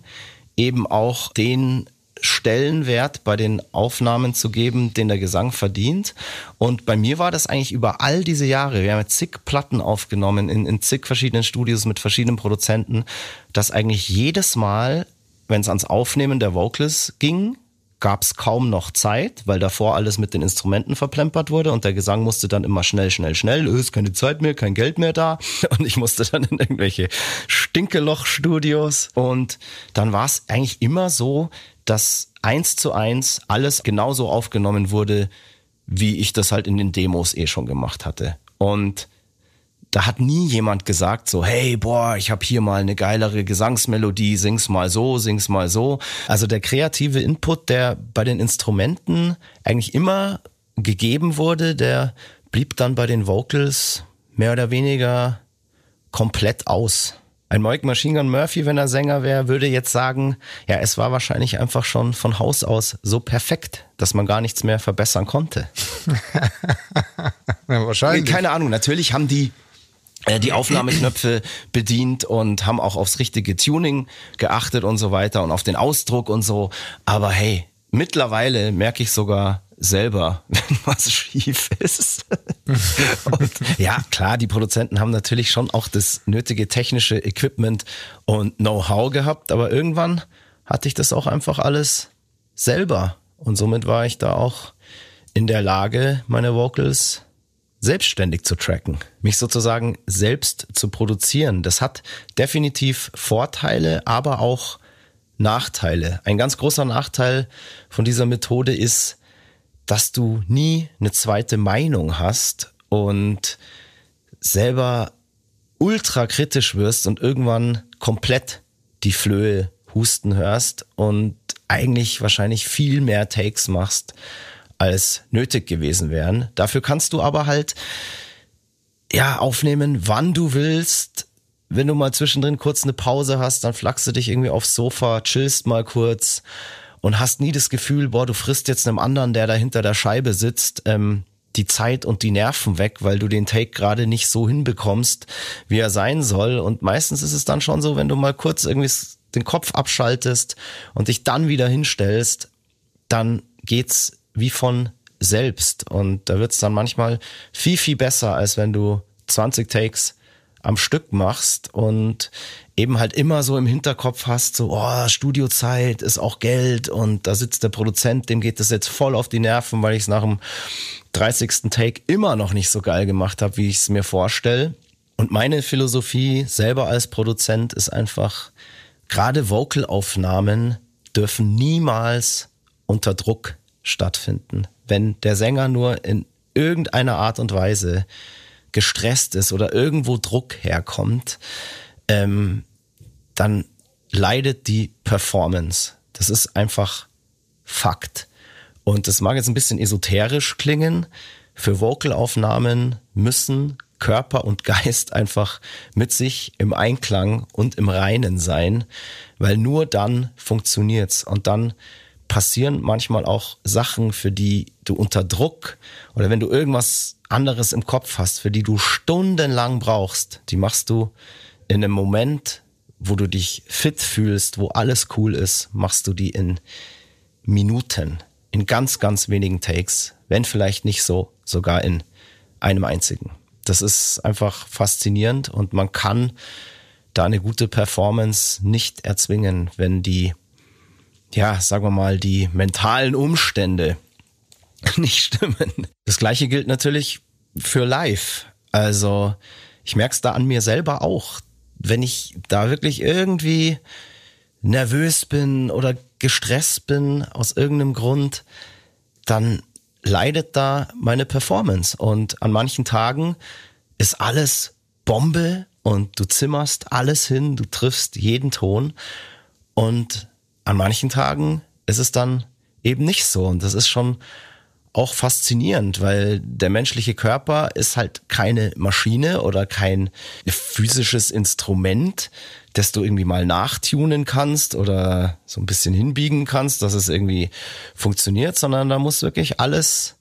eben auch den Stellenwert bei den Aufnahmen zu geben, den der Gesang verdient. Und bei mir war das eigentlich über all diese Jahre, wir haben zig Platten aufgenommen in, in zig verschiedenen Studios mit verschiedenen Produzenten, dass eigentlich jedes Mal, wenn es ans Aufnehmen der Vocals ging, gab es kaum noch Zeit, weil davor alles mit den Instrumenten verplempert wurde und der Gesang musste dann immer schnell, schnell, schnell, es ist keine Zeit mehr, kein Geld mehr da. Und ich musste dann in irgendwelche Stinkeloch-Studios. Und dann war es eigentlich immer so, dass eins zu eins alles genauso aufgenommen wurde, wie ich das halt in den Demos eh schon gemacht hatte. Und da hat nie jemand gesagt so, hey, boah, ich habe hier mal eine geilere Gesangsmelodie, sing's mal so, sing's mal so. Also der kreative Input, der bei den Instrumenten eigentlich immer gegeben wurde, der blieb dann bei den Vocals mehr oder weniger komplett aus. Ein Mike Machine Gun Murphy, wenn er Sänger wäre, würde jetzt sagen, ja, es war wahrscheinlich einfach schon von Haus aus so perfekt, dass man gar nichts mehr verbessern konnte. ja, wahrscheinlich. Keine Ahnung, natürlich haben die die Aufnahmeknöpfe bedient und haben auch aufs richtige Tuning geachtet und so weiter und auf den Ausdruck und so. Aber hey, mittlerweile merke ich sogar selber, wenn was schief ist. und ja, klar, die Produzenten haben natürlich schon auch das nötige technische Equipment und Know-how gehabt, aber irgendwann hatte ich das auch einfach alles selber. Und somit war ich da auch in der Lage, meine Vocals selbstständig zu tracken, mich sozusagen selbst zu produzieren. Das hat definitiv Vorteile, aber auch Nachteile. Ein ganz großer Nachteil von dieser Methode ist, dass du nie eine zweite Meinung hast und selber ultra kritisch wirst und irgendwann komplett die Flöhe husten hörst und eigentlich wahrscheinlich viel mehr Takes machst, als nötig gewesen wären. Dafür kannst du aber halt ja aufnehmen, wann du willst. Wenn du mal zwischendrin kurz eine Pause hast, dann flachst du dich irgendwie aufs Sofa, chillst mal kurz und hast nie das Gefühl, boah, du frisst jetzt einem anderen, der da hinter der Scheibe sitzt, ähm, die Zeit und die Nerven weg, weil du den Take gerade nicht so hinbekommst, wie er sein soll. Und meistens ist es dann schon so, wenn du mal kurz irgendwie den Kopf abschaltest und dich dann wieder hinstellst, dann geht's wie von selbst. Und da wird's dann manchmal viel, viel besser, als wenn du 20 Takes am Stück machst und eben halt immer so im Hinterkopf hast, so, oh, Studiozeit ist auch Geld und da sitzt der Produzent, dem geht das jetzt voll auf die Nerven, weil ich es nach dem 30. Take immer noch nicht so geil gemacht habe, wie ich es mir vorstelle. Und meine Philosophie selber als Produzent ist einfach, gerade Vocalaufnahmen dürfen niemals unter Druck stattfinden. Wenn der Sänger nur in irgendeiner Art und Weise gestresst ist oder irgendwo Druck herkommt, ähm, dann leidet die Performance. Das ist einfach Fakt. Und das mag jetzt ein bisschen esoterisch klingen. Für Vocalaufnahmen müssen Körper und Geist einfach mit sich im Einklang und im Reinen sein, weil nur dann funktioniert's und dann passieren manchmal auch Sachen, für die du unter Druck oder wenn du irgendwas anderes im Kopf hast, für die du stundenlang brauchst, die machst du in einem Moment, wo du dich fit fühlst, wo alles cool ist, machst du die in Minuten, in ganz, ganz wenigen Takes, wenn vielleicht nicht so, sogar in einem einzigen. Das ist einfach faszinierend und man kann da eine gute Performance nicht erzwingen, wenn die, ja, sagen wir mal, die mentalen Umstände nicht stimmen. Das gleiche gilt natürlich für live. Also ich merke es da an mir selber auch. Wenn ich da wirklich irgendwie nervös bin oder gestresst bin aus irgendeinem Grund, dann leidet da meine Performance. Und an manchen Tagen ist alles Bombe und du zimmerst alles hin, du triffst jeden Ton. Und an manchen Tagen ist es dann eben nicht so. Und das ist schon auch faszinierend, weil der menschliche Körper ist halt keine Maschine oder kein physisches Instrument, das du irgendwie mal nachtunen kannst oder so ein bisschen hinbiegen kannst, dass es irgendwie funktioniert, sondern da muss wirklich alles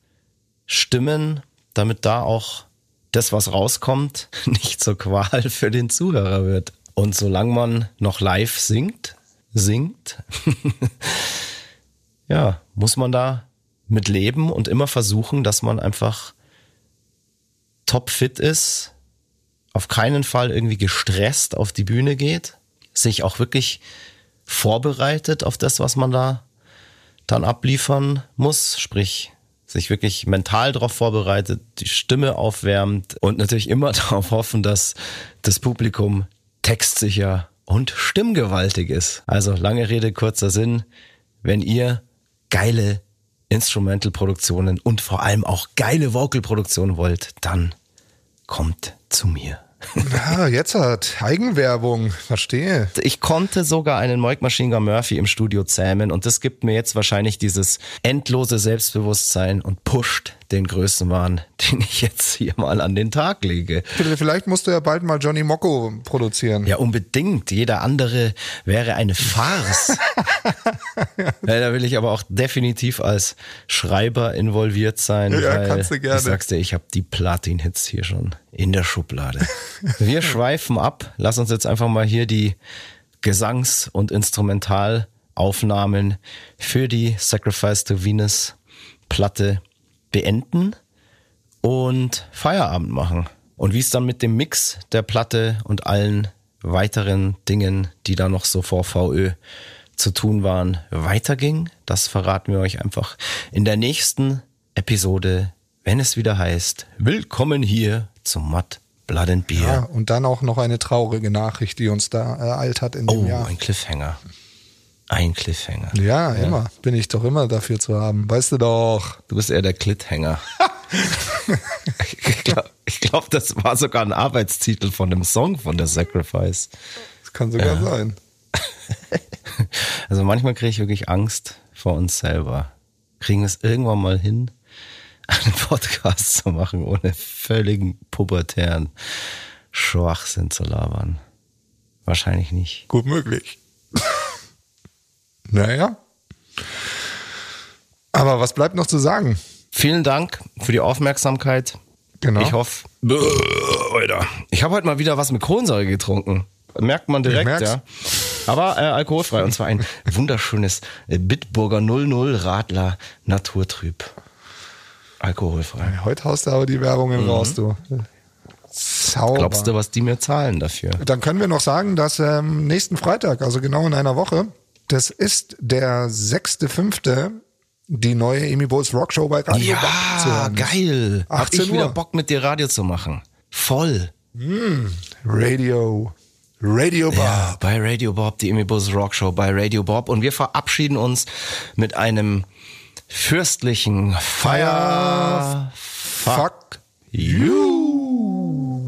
stimmen, damit da auch das, was rauskommt, nicht zur Qual für den Zuhörer wird. Und solange man noch live singt, singt, ja, muss man da mit leben und immer versuchen, dass man einfach topfit ist, auf keinen Fall irgendwie gestresst auf die Bühne geht, sich auch wirklich vorbereitet auf das, was man da dann abliefern muss, sprich sich wirklich mental darauf vorbereitet, die Stimme aufwärmt und natürlich immer darauf hoffen, dass das Publikum textsicher und stimmgewaltig ist. Also lange Rede, kurzer Sinn. Wenn ihr geile Instrumental-Produktionen und vor allem auch geile Vocal-Produktionen wollt, dann kommt zu mir. Ja, jetzt hat Eigenwerbung, verstehe. Ich konnte sogar einen Mike Machine Gun Murphy im Studio zähmen und das gibt mir jetzt wahrscheinlich dieses endlose Selbstbewusstsein und pusht den Größenwahn, den ich jetzt hier mal an den Tag lege. Vielleicht musst du ja bald mal Johnny Mocco produzieren. Ja, unbedingt. Jeder andere wäre eine Farce. ja, da will ich aber auch definitiv als Schreiber involviert sein. Ja, weil kannst du gerne. Ich sag's dir, ich habe die Platin-Hits hier schon in der Schublade. Wir schweifen ab. Lass uns jetzt einfach mal hier die Gesangs- und Instrumentalaufnahmen für die Sacrifice to Venus Platte beenden und Feierabend machen. Und wie es dann mit dem Mix der Platte und allen weiteren Dingen, die da noch so vor VÖ zu tun waren, weiterging, das verraten wir euch einfach in der nächsten Episode, wenn es wieder heißt, willkommen hier zum Matt Blood and Beer. Ja, und dann auch noch eine traurige Nachricht, die uns da ereilt hat in dem oh, Jahr. ein Cliffhanger. Ein Cliffhanger. Ja, immer. Bin ich doch immer dafür zu haben. Weißt du doch. Du bist eher der Clithänger. ich glaube, glaub, das war sogar ein Arbeitstitel von einem Song von der Sacrifice. Das kann sogar Ja. sein. Also manchmal kriege ich wirklich Angst vor uns selber. Kriegen wir es irgendwann mal hin, einen Podcast zu machen, ohne völligen pubertären Schwachsinn zu labern? Wahrscheinlich nicht. Gut möglich. Naja. Aber was bleibt noch zu sagen? Vielen Dank für die Aufmerksamkeit. Genau. Ich hoffe. Alter. Ich habe heute mal wieder was mit Kohlensäure getrunken. Merkt man direkt, ja. Aber äh, alkoholfrei. Und zwar ein wunderschönes äh, Bitburger 00 Radler Naturtrüb. Alkoholfrei. Heute haust du aber die Werbungen raus, du. Sauber. Mhm. Glaubst du, was die mir zahlen dafür? Dann können wir noch sagen, dass ähm, nächsten Freitag, also genau in einer Woche, das ist der 6.5., die neue Amy Bowles Rockshow bei Radio Ja, geil. Hab 18 ich wieder Uhr. Bock mit dir Radio zu machen. Voll. Radio. Radio Bob. Ja, bei Radio Bob, die Amy Buzz Rock Show bei Radio Bob. Und wir verabschieden uns mit einem fürstlichen Fire Fuck. you.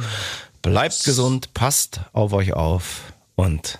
Bleibt gesund, passt auf euch auf und